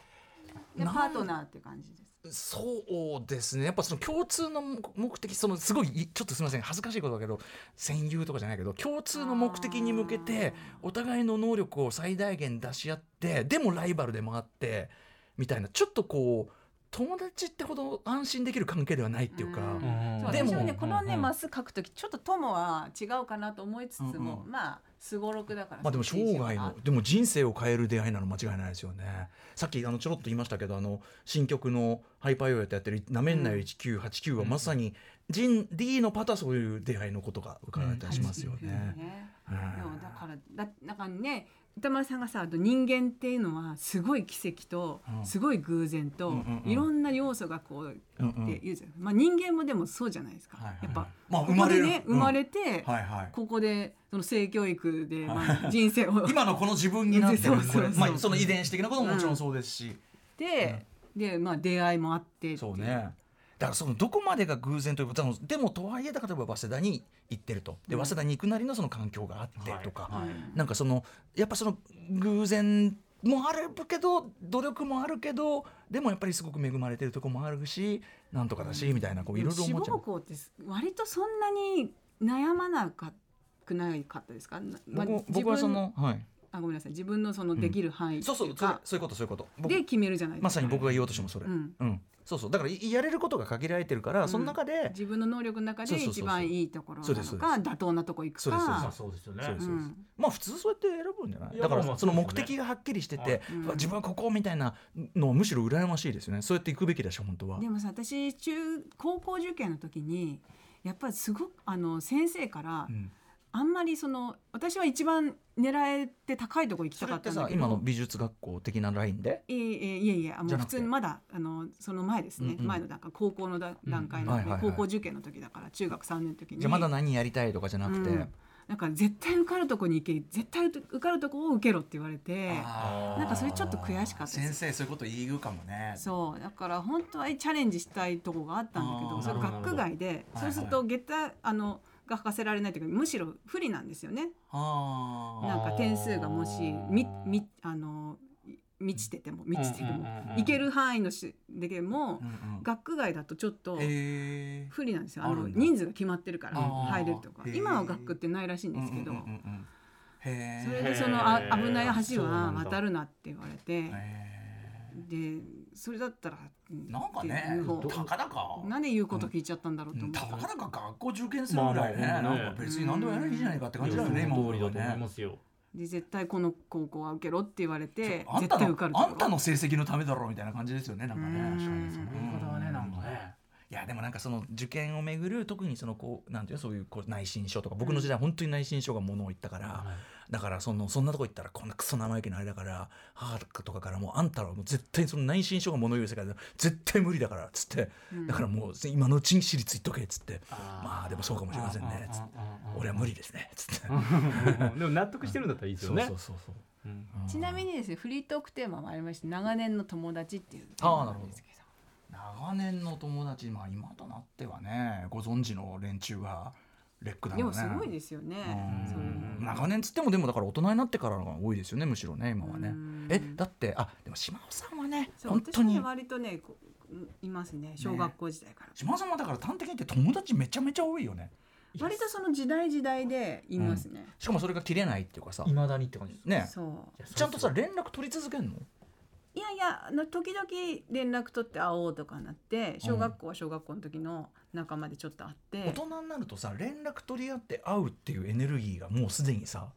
パートナーって感じですそうですね。やっぱその共通の目的そのすごいいちょっとすみません。恥ずかしいことだけど戦友とかじゃないけど共通の目的に向けてお互いの能力を最大限出し合ってでもライバルでもあってみたいな。ちょっとこう友達ってほど安心できる関係ではないっていうか。うでも私はねこのね。うんうんマス書くときちょっと友は違うかなと思いつつも、うんうん。まあすごろくだからまあでも生涯のでも人生を変える出会いなの間違いないですよね。さっきあのちょろっと言いましたけどあの新曲の「ハイパーヨーヤ」ってやってる「なめんなよ1989」はまさにジン D のパターそういう出会いのことが伺えたりしますよね。だからだだからね歌丸さんがさあと人間っていうのはすごい奇跡とうん。すごい偶然と、うんうんうん。いろんな要素がこううん。うんって言うじゃん、まあ人間もでもそうじゃないですか、はいはいやっぱ、まあ生まれる。ね生まれて、はいはい。ここでその性教育で、まあ、人生を。今のこの自分になってる。そうまあその遺伝子的なことももちろんそうですし、で、でまあ出会いもあってそうねだからそのどこまでが偶然ということでもとはいえ例えば早稲田に行ってると。で早稲田に行くなりのその環境があってとか、はいなんかそのやっぱその偶然もあるけど努力もあるけどでもやっぱりすごく恵まれてるとこもあるしなんとかだし、みたいなこういろいろ志思っちゃう。望校って割とそんなに悩まなかくないかったですか、なまあ僕僕はその、はい、あごめんなさい。自分のそのできる範囲ってそうそうそういうか、そういうことそういうこと。僕で決めるじゃないまさに僕が言おうとしてもそれ、うん。うんそうそう。だからいやれることが限られてるから、ん。その中で自分の能力の中でそうそうそうそう。一番いいところなそうですそうのか妥当なとこ行くそうですそうかまあそうですよね。そうですうん。まあ普通そうやって選ぶんじゃない？だからその目そうですね的がはっきりしてて、自分はここみたいなのはむしろ羨ましいですよね。そうやっていくべきでしょ本当は。でもさ私中高校受験の時にやっぱりすごくあの先生から、うんあんまりその私は一番狙えて高いとこ行きたかったんだけど。さ今の美術学校的なラインで？いえいえいえいえあもう普通にまだあのその前ですね、うんうん。前の段階高校のだ段階の、はいはいはい高校受験の時だから中学3年の時に。じゃあまだ何やりたいとかじゃなくて、うん。なんか絶対受かるとこに行け絶対受かるとこを受けろって言われてなんかそれちょっと悔しかったです。先生そういうこと言うかもね。そう。だから本当はチャレンジしたいとこがあったんだけどそれ学区外でそうすると下駄あのが履かせられないというかむしろ不利なんですよね。あなんか点数がもしみみあの満ちてても満ちててもうんうんうんうん行ける範囲のしでもうんうん。学区外だとちょっと不利なんですよ。あの人数が決まってるから入れるとか。今は学区ってないらしいんですけどうんうんうんそれでそのあ危ない橋は渡るなって言われてへでそれだったらーなんかねたかだか。なんで言うこと聞いちゃったんだろうと思ってたかだか学校受験するぐらいねなんか別に何でもやればいいじゃないかって感じだよね今だと思いねますよ。で絶対この高校は受けろって言われて絶あんたの対受かるとこあんたの成績のためだろうみたいな感じですよねなんかねうん。確かにその。言い方はねなんかね。いやでもなんかその受験をめぐる特にそのこうなんていうのそういうこう内申書とか僕の時代本当に内申書がものを言ったから、だからそのそんなとこ行ったらこんなクソ生意気なあれだから母とかからもうあんたらはもう絶対その内申書がものを言う世界で絶対無理だからっつって、だからもう今のうちに私立行っとけっつって。まあでもそうかもしれませんね。つって。俺は無理ですね。っつって。でも納得してるんだったらいいですよね。そうそうそうう。ん。ちなみにですねフリートークテーマもありまして長年の友達っていうテーマあーなるほど。なんですけど。長年の友達まあ今となってはねご存知の連中がレックだでろうねもすごいですよね。長年つってもでもだから大人になってからのが多いですよねむしろね今はね。うん。えだってあでも島尾さんはねそう本当に私はね割とねこういますね小学校時代から、島尾さんはだから端的に言って友達めちゃめちゃ多いよね。割とその時代時代でいますね、しかもそれが切れないっていうかさ。いまだにって感じですね。そう。ちゃんとさ連絡取り続けんの？いやいやあの時々連絡取って会おうとかなって小学校は小学校の時の仲間でちょっと会って、大人になるとさ連絡取り合って会うっていうエネルギーがもうすでにさ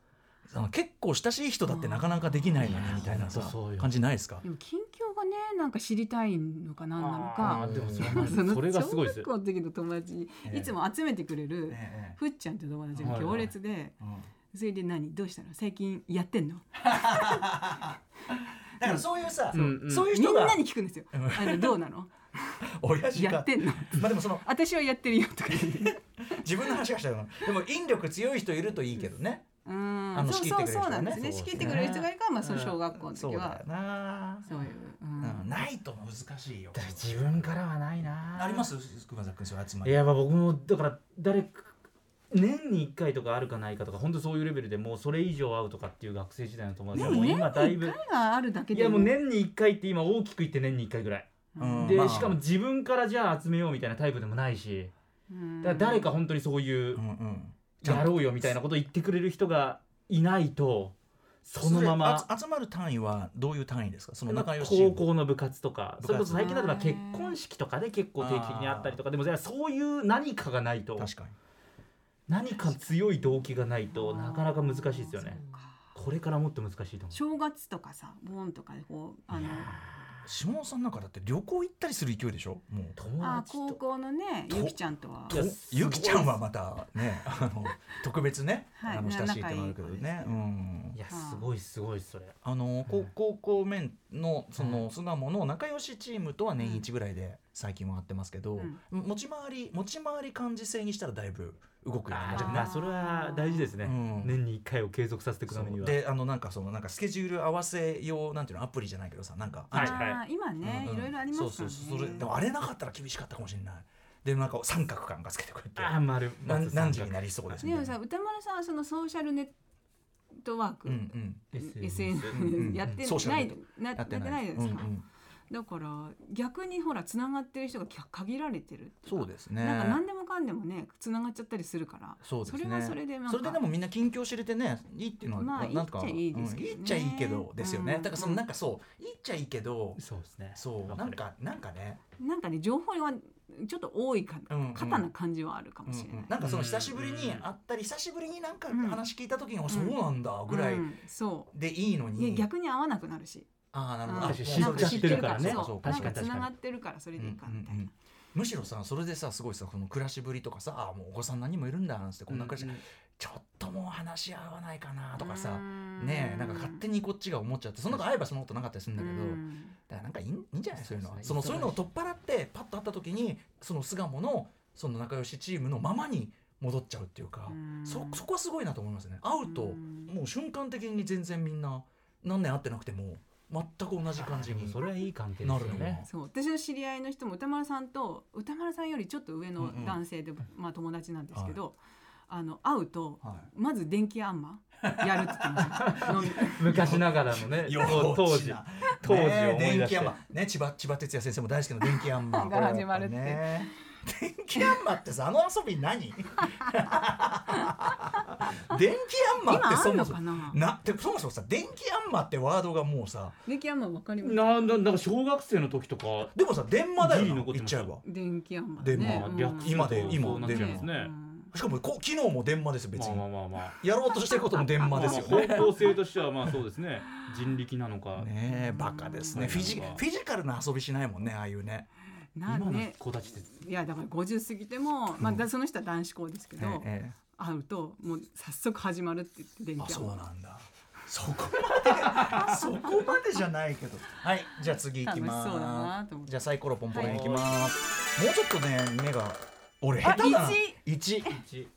あの結構親しい人だってなかなかできないのにみたいなさ感じないですか？でも近況がねなんか知りたいのか何なのあかーでもそ そのれそれがすごいですよ。小学校の時の友達にええいつも集めてくれるええ。ふっちゃんって友達が強烈で、うん。それで何？どうしたの？最近やってんの？だからそういうさ、うんうん。そういう人がみんなに聞くんですよ。あのどうなの？親父が。やってんの？まあでもその私はやってるよとか言って。自分の話がしたよな。でも引力強い人いるといいけどね。うん。あのそう仕切ってくれる人ね。そうそうなんですね。仕切ってくれる人がいるから、まあその小学校のそうだよ時はな、そういう。うん。うん、ないと難しいよ。自分からはないな。あります？熊崎君そう集まり。いやまあ僕もだから誰か年に1回とかあるかないかとか本当そういうレベルでもうそれ以上会うとかっていう学生時代の友達はもう今だいぶ一回があるだけいでやもう年に1回って今大きく言って年に1回ぐらい。で、うん。まあ。しかも自分からじゃあ集めようみたいなタイプでもないしうん。だから誰か本当にそういううんうん。やろうよみたいなこと言ってくれる人がいないとそのまま。集まる単位はどういう単位ですか？その仲良し高校の部活とかそれこそ最近だとまあ結婚式とかで結構定期的にあったりとか。でもじゃあそういう何かがないと。確かに何か強い動機がないとなかなか難しいですよね。これからもっと難しいと思う。正月とかさ、ボンとかでこうあの下尾さんなんかだって旅行行ったりする勢いでしょ？もう。友あ達と。高校のねとゆきちゃんとは。ゆきちゃんはまたねあの特別ね、はいあの親しいってのあるけどね。ですうん。いやすごいすごいそれ。あの高高校面のその巣鴨の仲良しチームとは年一ぐらいで最近は会ってますけど、持ち回り持ち回り幹事制にしたらだいぶ動くようになっちゃうねまあそれは大事ですね。うん。年に1回を継続させていくためには。であのなんかそのなんかスケジュール合わせ用なんていうのアプリじゃないけどさなんか。あはい。今ね、うん。うんいろいろありますからね。そうそうそう。それでもあれなかったら厳しかったかもしれない。でなんか三角感がつけてくれて。あー丸何時になりそうですみたいなでもさ歌丸さんはそのソーシャルネットワーク、うんうん、SNS やってない。ネッなやっててやっなないいですか、うんうんだから逆にほらつながってる人がきゃ限られてるっていか。そうですね。なんか何でもかんでもねつながっちゃったりするから。そうですね。れはそれでそれででもみんな近況知れてねいいっていうのは、まあなんかいいっちゃいいですけどね。うんいいっちゃいいけどですよね、うん。だからそのなんかそういいっちゃいいけどそうですね。そうなんかなんかね、なんかね情報はちょっと多いか、うんうん。肩な感じはあるかうんもしれない。うんなんかその久しぶりに会ったり久しぶりになんか話聞いた時に、あそうなんだぐらいうん。そでいいのに、や逆に合わなくなるし、ああなるほど、知っちゃってるからね。そう確かにつながってるからそれでいいかみたいな。うんうんうんむしろさそれでさすごいさこの暮らしぶりとかさあもうお子さん何人もいるんだなんてこんな暮らし、ちょっともう話し合わないかなとかさうん。ねえなんか勝手にこっちが思っちゃってその中会えばそんなことなかったりするんだけど、うん。だからなんかいいんいいんじゃないそういうのは。そのそういうのを取っ払ってパッと会った時にその巣鴨のその仲良しチームのままに戻っちゃうっていうかうん。そそこはすごいなと思いますね。会うとうん。もう瞬間的に全然みんな何年会ってなくても全く同じ感じにそれはいい関係ですよなるの。ねよそう私の知り合いの人も歌丸さんと歌丸さんよりちょっと上の男性で、まあ、友達なんですけど、あの会うと、はい。まず電気あんまやるって言ってました飲み昔ながらのね 当時。当時を思い出して。電気アンマ。ね千葉千葉哲也先生も大好きな電気アンマ。が始まるってね電気アンマってさあの遊び何？電気アンマってそもそもな？なでそもそもさ電気アンマってワードがもうさ電気あんまわかります？なななんか小学生の時とかでもさ電話だよ言っちゃえば。電気あんま電話。ね、略すと今で今そうなっちゃいますね。うん。しかもこ昨日も電話ですよ別に、まあまあまあまあ。やろうとしてることも電話ですよ。ねまあ方向性としてはまあそうですね。人力なのか。ねえバカですね。うん。フィジフィジカルな遊びしないもんねああいうね今のなんね子たちって。いやだから50過ぎても、まあ、だその人は男子校ですけど、ええ会うともう早速始まるって言って電あそうなんだ。そこまで。そこまでじゃないけど。はいじゃあ次いきます。じゃあサイコロポンポンいきます、もうちょっとね目が俺下あ手だな一。一。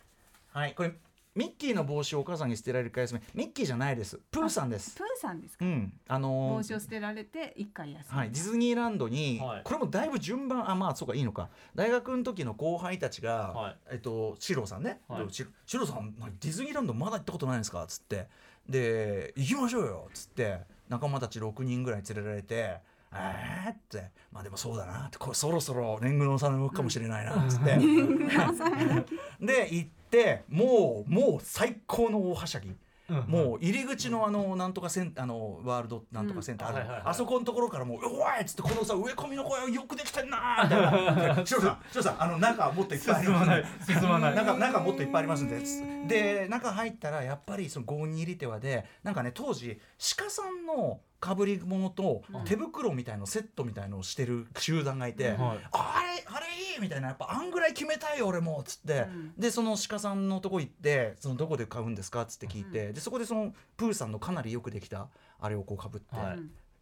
はいこれミッキーの帽子をお母さんに捨てられるか休み。ミッキーじゃないです。プーさんです。プーさんですか、うん。あのー帽子を捨てられて一回休む、はい、ディズニーランドに、はい。これもだいぶ順番あまあそうかいいのか。大学の時の後輩たちが、はい。えっとシロさんね、はい。シロシロさん何ディズニーランドまだ行ったことないんですか？っつって。で行きましょうよ。っつって。仲間たち6人ぐらい連れられてえー？って。まあでもそうだな。ってこれそろそろ年貢の納め向くかもしれないな。っつって、で行ってもうもう最高の大はしゃぎ。もう入り口のあのなんとかセンあのワールドなんとかセンターある、うんはいはいはい。あそこのところからもう「おい!」っつってこのさ植え込みの声よくできてんなーみたいな「シロさんシロさんあの中もっといっぱいありますんで。進まない中中もっといっぱいありますんで」で中入ったらやっぱりその5人入り手話でなんかね当時鹿さんのかぶり物と手袋みたいのセットみたいのをしてる集団がいて、はい。あれあれ？いいみたいなやっぱあんぐらい決めたいよ俺もっつって、ん。でその鹿さんのとこ行ってそのどこで買うんですか？っつって聞いて、でそこでそのプーさんのかなりよくできたあれをこうかぶってはい。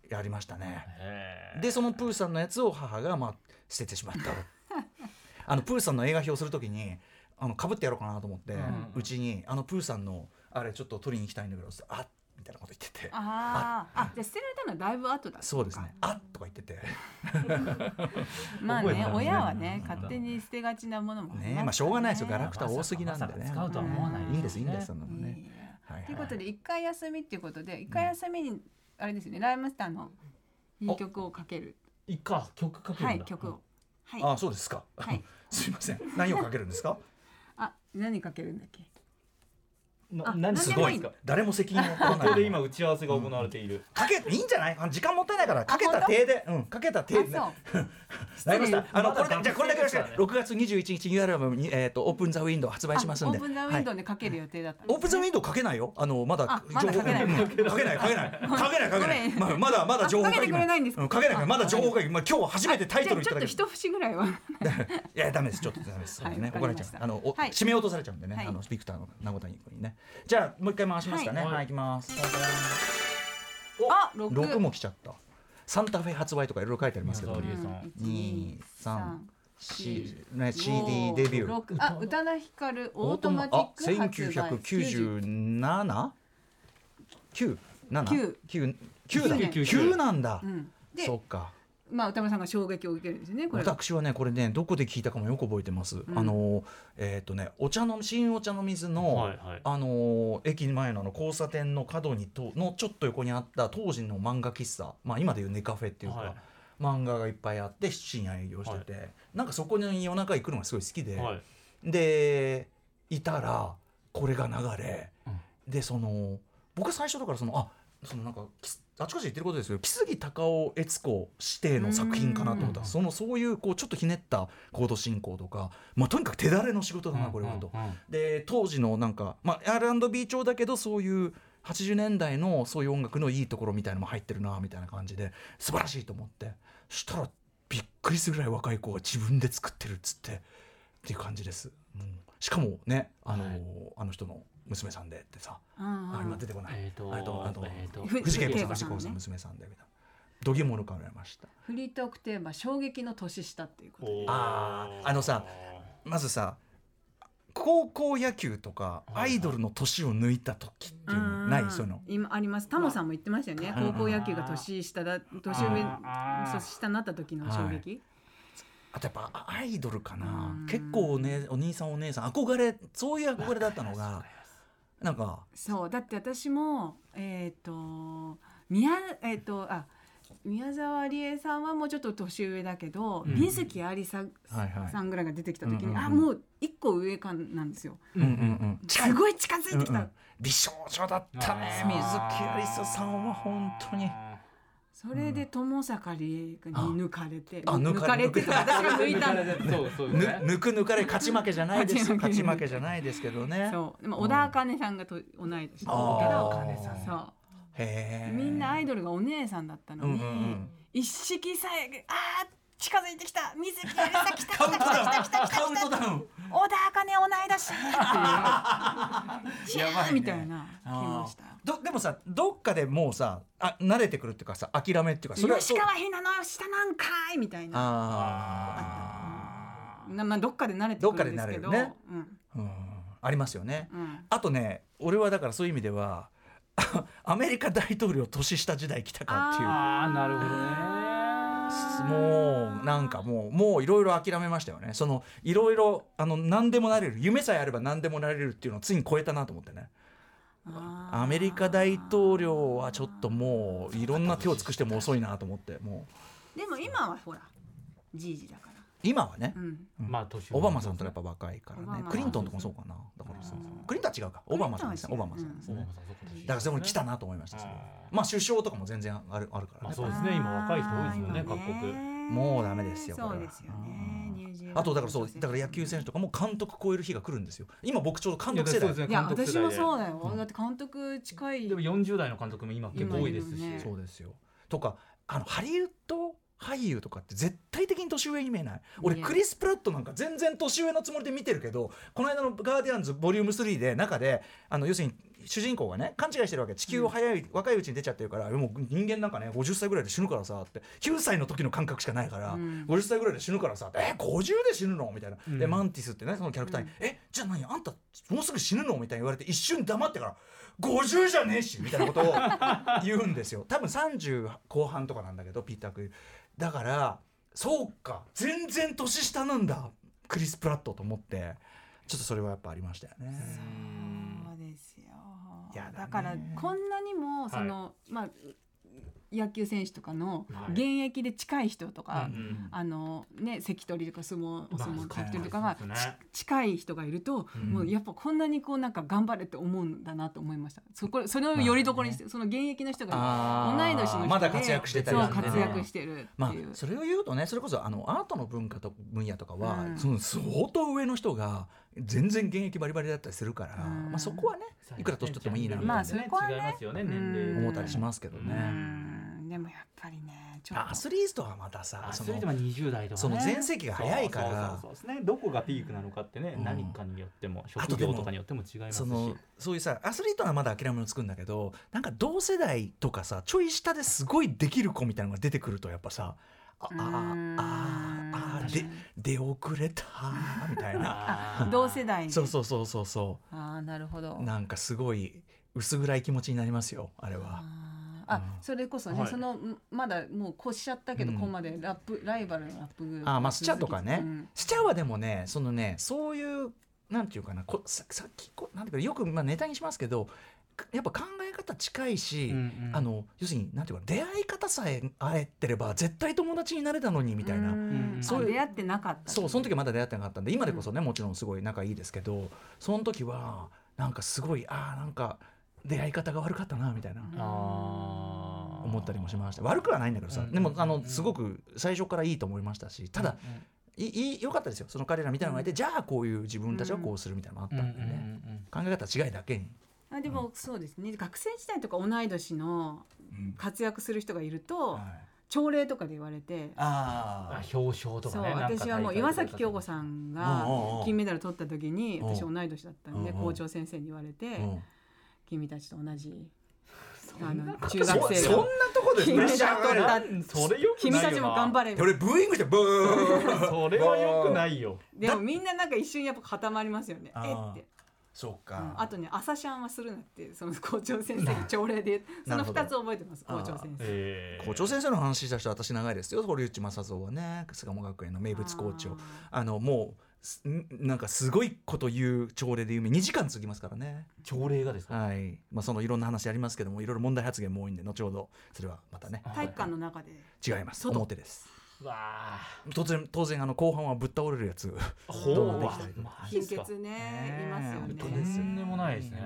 やりましたね、でそのプーさんのやつを母がまあ捨ててしまった。あのプーさんの映画表するときにあのかぶってやろうかなと思ってうち、にあのプーさんのあれちょっと取りに行きたいんだけどあっみたいなこと言ってて。あー。あ。じゃあ捨てられたのはだいぶ後だそうですね。あっとか言ってて。まあねね。親はね勝手に捨てがちなものもありますからね。まあしょうがないですよ。ガラクタ多すぎなんでね。ま使うとは思わないいいんですいいんですそんなのね。や。はいはい。ということで一回休みっていうことで一回休みにあれですよねライムスターのいい曲をかける。いいか曲かけるんだ。はい曲を。はい。あそうですか、はい。すいません。何をかけるんですか？あ何かけるんだっけ？何すごい何ですか？誰も責任を取らこない。こで今打ち合わせが行われている。かけいいんじゃない？時間もったいないからかけた手でうんかけた手で。なりました。あのこれじゃあこれだけよろしく学生ですからね。6月21日ニューアルバムにえっとオープンザウィンドウ発売しますんで。あオープンザウィンドウでかける予定だったオープンザウィンドウかけないよ。あのまだあまだかけないかけないかけない。かけないかけない。まあまだまだ情報あかけてくれないんですか？けない。まだ情報がまあ今日初めてタイトルちょっと一節ぐらいは。いやダメです。ちょっとダメです、はいね怒られちゃう。あの、締め落とされちゃうんでね、はい。あのビクターの名古屋にねじゃあもう一回回しますかね。ははいい、い、きます。あ六。6も来ちゃった。サンタフェ発売とかいろいろ書いてありますけど、二三四 C ね CD デビュー。六。あ宇多田ヒカルオートマティック発売1997 9 7九九。九だ九九なんだ、うん。でそっかまあ歌丸さんが衝撃を受けるんですよねこれ私はねこれねどこで聞いたかもよく覚えてます、あのえっ、とねお茶の新お茶の水の、はいはい。あの駅前のあの交差点の角にとのちょっと横にあった当時の漫画喫茶。まあ今でいうネカフェっていうか、はい。漫画がいっぱいあって深夜営業してて、なんかそこに夜中行くのがすごい好きで、はい。でいたらこれが流れ、でその僕最初だからそのあそのなんかきあちこちで言ってることですけど木杉隆夫悦子指定の作品かなと思った。らそのそういうこうちょっとひねったコード進行とか、まあ、とにかく手だれの仕事だなこれはと。で当時のなんか、まあ、R&B 調だけどそういう80年代のそういう音楽のいいところみたいのも入ってるなみたいな感じで素晴らしいと思って。そしたらびっくりするぐらい若い子が自分で作ってるっつってっていう感じです、うん、しかもねあのーあの人の娘さんでってさ、あ今出てこない、えーとあとあと、えーとふ藤圭子さん藤圭子さん娘さんでみたいなどぎも抜かれました。フリートークテーマ衝撃の年下っていうことで。あーあのさまずさ高校野球とかアイドルの年を抜いた時っていうのない？そういうの。今あります。タモさんも言ってましたよね。うん高校野球が年下だ年上年下になった時の衝撃あとやっぱあアイドルかな。うん。結構お,、ね、お兄さんお姉さん憧れそういう憧れだったのがなんか。そうだって私もえっ、と宮えっ、とあ宮沢りえさんはもうちょっと年上だけど、うん。水木有りさはいはい。さんぐらいが出てきた時に、うんうんうんあもう一個上かなんですよ。うんうんうん。すごい近づいてきた、うんうん美少女だったねあー水木有沙さんは本当にそれで友坂理恵に抜かれて、あ抜か抜かれて私が抜いたんだそうそう。ぬですね抜く抜かれ勝ち負けじゃないです。よ勝ち負け。勝ち負けじゃないですけどね。そう。でも小田茜さんがと同い年だけあどーそう。へえみんなアイドルがお姉さんだったのに、うんうんうん。一式さえあー近づいてきた。水木有りさ来た来た来た来た来た来たカウントダウン。小田茜同い年っていうシャーみたいな来ました。どでもさどっかでもうさあ慣れてくるっていうかさ諦めっていうかそれは吉川ひなの下なんかいみたいな。あなまあどっかで慣れてくるんですけど、どっかで慣れるね。うん。ーうん。ありますよね。うん。あとね俺はだからそういう意味では アメリカ大統領年下時代来たかっていう。ああなるほどねもうなんかもうもういろいろ諦めましたよね。そのいろいろあの何でもなれる夢さえあれば何でもなれるっていうのをついに超えたなと思ってね。アメリカ大統領はちょっともういろんな手を尽くしても遅いなと思ってもう。でも今はほらじいじだから、今はね。うん、まあオバマさんとやっぱ若いからね。クリントンとかもそうかな。だからそうクリントンは違うか。オバマさんですね。オバマさんですね。オバマさんそうかだからそこに来たなと思いましたまあ首相とかも全然あるあるからね。まあそうですね。今若い人多いですよね各国。今もうダメですよこれは。そうであとだからそうだから野球選手とかも監督超える日が来るんですよ。今僕ちょうど監督世代。いや私もそうだよ、だって監督近い。でも40代の監督も今結構多いですし、そうですよ。とかあのハリウッド俳優とかって絶対的に年上に見えない。俺クリス・プラットなんか全然年上のつもりで見てるけどこの間の「ガーディアンズボリューム3で中であの要するに主人公がね勘違いしてるわけ。地球を早い、若いうちに出ちゃってるからもう人間なんかね50歳ぐらいで死ぬからさって。9歳の時の感覚しかないから、うん。50歳ぐらいで死ぬからさって。え50で死ぬの？みたいな、でうん。マンティスってねそのキャラクターに「えじゃあ何？あんたもうすぐ死ぬの?」みたいに言われて一瞬黙ってから「50じゃねえし」みたいなことを言うんですよ。多分30後半とかなんだけどピーター・クイだからそうか全然年下なんだクリス・プラットと思って。ちょっとそれはやっぱありましたよね。そうですよ。やだからこんなにもその、まあ野球選手とかのはい。現役で近い人とか、うんあのね関取とか相撲お相撲とかがそうですね。ち近い人がいると、うん。もうやっぱこんなにこうなんか頑張れって思うんだなと思いました。そこそれをよりどころにして、その現役の人が同い年の人でまだ活躍してたり活躍してるっていう、まあ、それを言うとねそれこそあのアートの文化と分野とかは、うん。その相当上の人が全然現役バリバリだったりするから、うん。まあ、そこはねいくら年取ってもいいなまあジャンルそこはね違いますよね年齢。うん思ったりしますけどね。うん。でもやっぱりねちょっと。アスリートはまたさそのアスリートは20代とかね。その全盛期が早いから。そうそうそうですね。どこがピークなのかってね、うん。何かによってもあとでも職業とかによっても違いますし。そのそういうさアスリートはまだ諦めのつくんだけどなんか同世代とかさちょい下ですごいできる子みたいなのが出てくるとやっぱさあああああで出遅れた みたいな。同世代でそうそうそうそうそああなるほど。うなんかすごい薄暗い気持ちになりますよあれは。あうん。それこそね、はい。そのんまだもう越しちゃったけど、うん。ここまでラップライバルのラップグループあまあスチャとかね、うん。スチャはでもねそのねそういうなんていうかなこささっきこなんていうかよくまあネタにしますけどかやっぱ考え方近いし、うんうん。あの要するになんていうか出会い方さえ会えてれば絶対友達になれたのにみたいな、うんそういうあ出会ってなかったそうその時はまだ出会ってなかったんで今でこそね、もちろんすごい仲いいですけどその時はなんかすごいああなんか出会い方が悪かったなみたいな。思ったりもしました。悪くはないんだけどさ、うんでもあのうんすごく最初からいいと思いましたしただ、いい良かったですよ。その彼らみたいなのがいて、じゃあこういう自分たちはこうするみたいなのがあったんでね、考え方違いだけに、あでもそうですね。学生時代とか同い年の活躍する人がいると、はい。朝礼とかで言われてああ表彰とそうかね私はもう岩崎京子さんがうんうんうん。金メダル取った時にうん私同い年だったんでうんうん校長先生に言われてあ、うん。君たちと同じあの中そ学生がそんなとこで金メダル取った。それよくないよな。君たちも頑張れ俺ブーイングしてブーそれはよくないよ。でもみんななんか一瞬やっぱ固まりますよね。えって、そううん。かあとね朝シャンはするなってその校長先生に朝礼でその なるほど。2つ覚えてます校長先生。えー。校長先生の話した人私長いですよ堀内正蔵はね。巣鴨学園の名物校長あのもうなんかすごいこと言う朝礼で有名2時間続きますからね。朝礼がですか？はい。まあそのいろんな話ありますけどもいろいろ問題発言も多いんで後ほどそれはまたね。体育館の中で。違います。外。表ですわあ当然当然あの後半はぶっ倒れるやつ。ほう。どんどんできたりとか。貧血ねいますよね。とんでもないですね。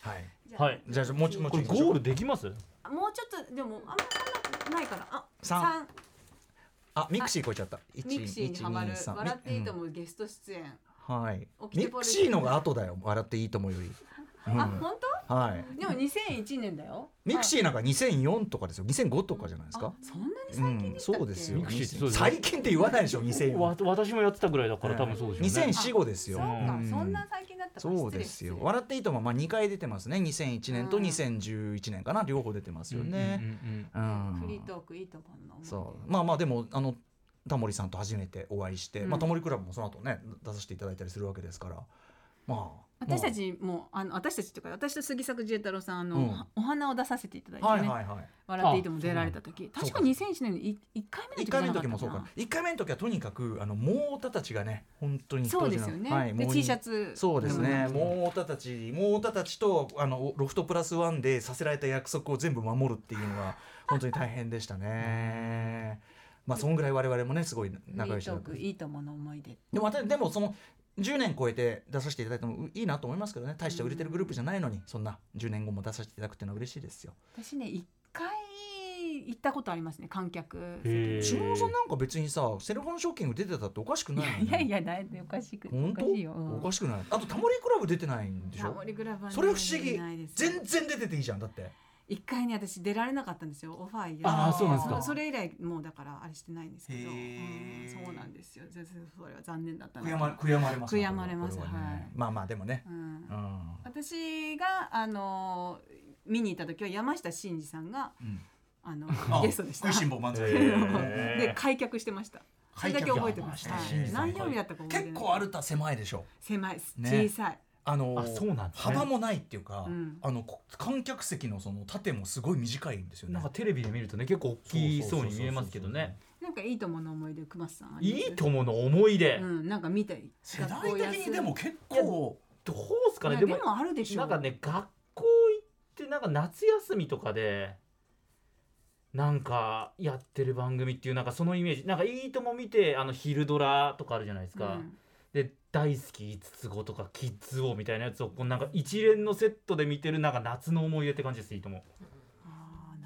はいじゃあはい。じゃあもうちょもうちゴールできます？もうちょっとでもあんまなないから。あ三三あミクシー超えちゃった。1ミクシーにハマる。1 2 3笑っていいとうん。もゲスト出演。はい。ミクシーのが後だよ。笑っていいともより、うんあ本はい。当でも2001年だよ。ミクシーなんか2004とかですよ。2005とかじゃないですか？あそんなに最近でうんしたっけ？そうですよ。ミクシーってそうですよ。最近って言わないでしょ2004わ私もやってたぐらいだから多分そうでしょうね2004 5ですよ。そうかん。そんな最近だったそうですよ。笑っていいともまあ2回出てますね。2001年とうん。2011年かな。両方出てますよね。うんフリートークいいと思うのそう。まあまあでもあのタモリさんと初めてお会いして、うん。まあタモリクラブもその後ね出させていただいたりするわけですからまあ私たちもあの私たちというか私と杉作慈太郎さんあの、うん。お花を出させていただいてね、はいはいはい。笑っていいとも出られた時。あ確か2001年のい一回目の1時回目の時もそうか。1回目の時はとにかくあのモータたちがね本当にそうですよね、で T シャツそうですね、うんモータたちモータたちとあのロフトプラスワンでさせられた約束を全部守るっていうのが 本当に大変でしたね。まあそんぐらい我々もねすごい仲良しいいともの思い出。でもでもその10年超えて出させていただいてもいいなと思いますけどね。大して売れてるグループじゃないのにそんな10年後も出させていただくっていうのは嬉しいですよ。私ね一回行ったことありますね観客下野さんなんか別にさセルフォンショッキング出てたっておかしくないよねいやいやないおかしく本当？おかしいよ、うん。おかしくない？あとタモリクラブ出てないんでしょ？タモリクラブはねそれ不思議。全然出てていいじゃんだって一回ね私出られなかったんですよ。オファーあーそうなんですか。そそれ以来もうだからあれしてないんですけど、そうなんですよ。ぜぜそれは残念だったな悔やま悔やまれます悔やまれますね。はい。まあまあでもね、うん。うん。私があの見に行った時は山下真司さんがうん。あのあゲストでした。食いしん坊漫才、で開脚してました。それだけ覚えてます。開脚はい。何曜日だったか覚えてない。結構アルタ狭いでしょ狭い。です。ね。小さい。あのあそうなね。幅もないっていうか、うん。あのこ観客席のその縦もすごい短いんですよね。なんかテレビで見るとね結構大きそうに見えますけどね。なんかいいともの思い出熊須さん。いいともの思い出、うんなんか見たり。世代的にでも結構どうですかね。でもあるでしょ。なんかね学校行ってなんか夏休みとかでなんかやってる番組っていうなんかそのイメージ。なんかいいとも見てあの昼ドラとかあるじゃないですか、うんで大好き5つ子とかキッズ王みたいなやつをこうなんか一連のセットで見てるなんか夏の思い出って感じですいいとも。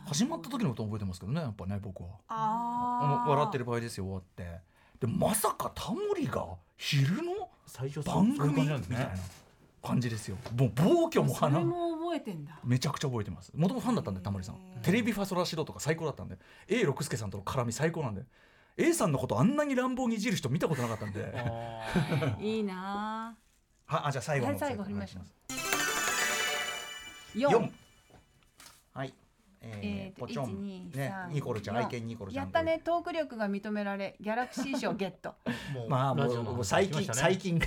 始まった時のこと覚えてますけどねやっぱね僕は。あ笑ってる場合ですよ終わって。でまさかタモリが昼の番組？感じなんですね。みたいな感じですよ。もう暴挙も花。も覚えてんだ。めちゃくちゃ覚えてます。もともとファンだったんでタモリさん。テレビファソラシドとか最高だったんで。A 六輔さんとの絡み最高なんで A さんのことあんなに乱暴にいじる人見たことなかったんで。あ いいなはあじゃあ最後のはい最後振りましょう。うー。4はい。ええーポチョン。1 2ね3ニコルちゃん。4愛犬ニコルちゃん。やったね。トーク力が認められギャラクシー賞ゲット。ーもうまあもうもう最近最近。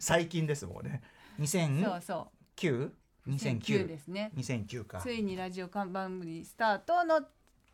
最近 ですもんね。そう2009そ2009 2009ですね。2009か。ついにラジオ看板にスタートの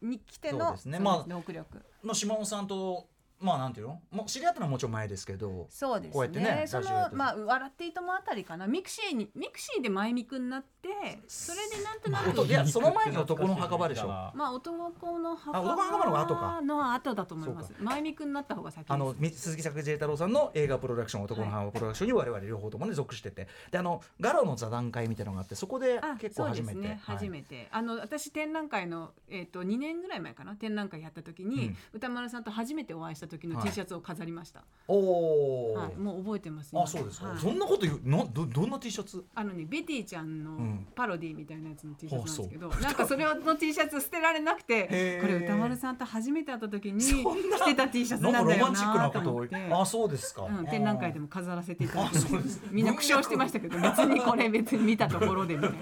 に来てのそうですね。まあトーク力の島尾さんとまあなんていうの？もう知り合ったのはもちろん前ですけどそうですね。こうやってねそのまあ笑っていいともあたりかな？ミクシーにミクシーでマイミクになってそれでなんとなく男いやその前に男の墓場でしょ。まあ男の墓あ男の墓場の後か。の後だと思います。マイミクになった方が先あのみ杉作 J太郎さんの映画プロダクション男の墓場プロダクションに我々両方ともね属してて。であのガロの座談会みたいなのがあってそこであ結構初めて、ね、はい。初めて。あの私展覧会の、えー、と2年ぐらい前かな？展覧会やった時に、うん。歌丸さんと初めてお会いした時の T シャツを飾りました、おお、はい。もう覚えてますあそうですか、はい。そんなこと言う？のどどんな T シャツ？あのねベティちゃんん。のパロディみたいなやつの T シャツなんですけど、なんかそれの T シャツ捨てられなくてこれ歌丸さんと初めて会った時に着てた T シャツなんだよかロマンチックなと思って。あそうですか、うん、展覧会でも飾らせていただいてあそうです。みんな苦笑してましたけど別にこれ別に見たところでみたい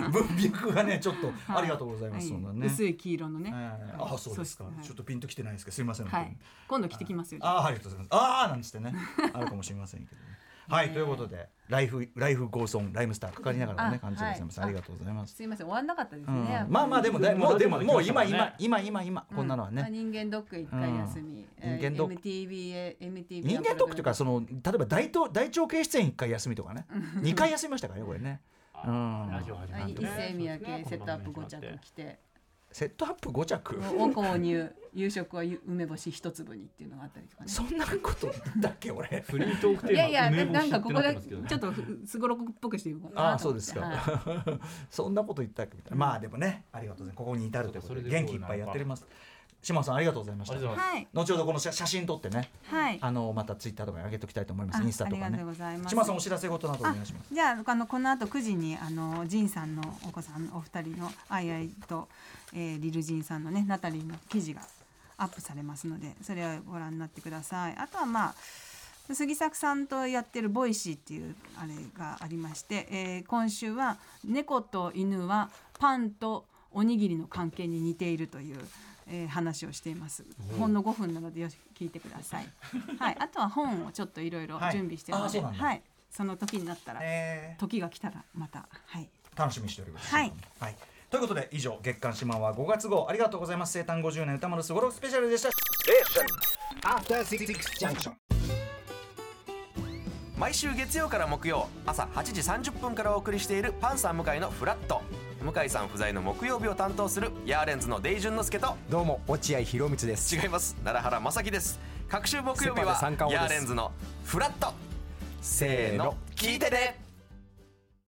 な。文脈がねちょっとはい。ありがとうございます、はい。そんなね。薄い黄色のね、えーあそうですか、はい。ちょっとピンときてないですけどすいません、はい今度着てきますよ、ああありがとうございます。ああなんつってね。あるかもしれませんけどね。はいということでライフライフゴーソンライムスターかかりながらのねあ感じでございます、はい。ありがとうございます。すいません。終わんなかったですね、うん。まあまあでもだいもうでももう今今今今今こんなのはまあね、人間ドック一回休み、うん。えー人間ドック。MTV へ MTV 人間ドックというかその例えば大東大腸系出演1回休みとかね。2回休みましたからねこれね。うん。ラジオ始まはいって一世三宅セットアップ5着着てセットアップ5着。お購入夕食は梅干し一粒にっていうのがあったりとかねそんなことだっけ俺フリートークテいやいやなんかここでちょっとすごろくっぽくしていこうかあなあそうですか、はいそんなこと言ったっけみたいなまあでもねありがとうございますここに至るということで元気いっぱいやっております島さんありがとうございましたはい後ほどこの写写真撮ってねはいあのまたツイッターとかに上げておきたいと思いますあインスタとかねありがとうございます島さんお知らせ事などお願いしますじゃああのこの後9時にあのジンさんのお子さんお二人のアイアイと、えー、リルジンさんのねナタリーの記事がアップされますのでそれをご覧になってください。あとはまあ杉作さんとやってる Voicy っていうあれがありまして、えー今週は猫と犬はパンとおにぎりの関係に似ているという、えー話をしています。ほんの5分なのでよし聞いてください。はい、あとは本をちょっといろいろはい。準備してるので、あそうなんだ。はい、その時になったら、え時が来たらまたはい。ー楽しみにしております。はい、はい、ということで以上月刊島は5月号ありがとうございます。生誕50年歌丸すごろくスペシャルでした。Station. After Six Junction. 毎週月曜から木曜朝8時30分からお送りしているパンサー向井のフラット。向井さん不在の木曜日を担当するヤーレンズのデイジュンの之介とどうも落合博満です。違います。奈良原正樹です。各週木曜日はヤーレンズのフラット。せーの聞いてね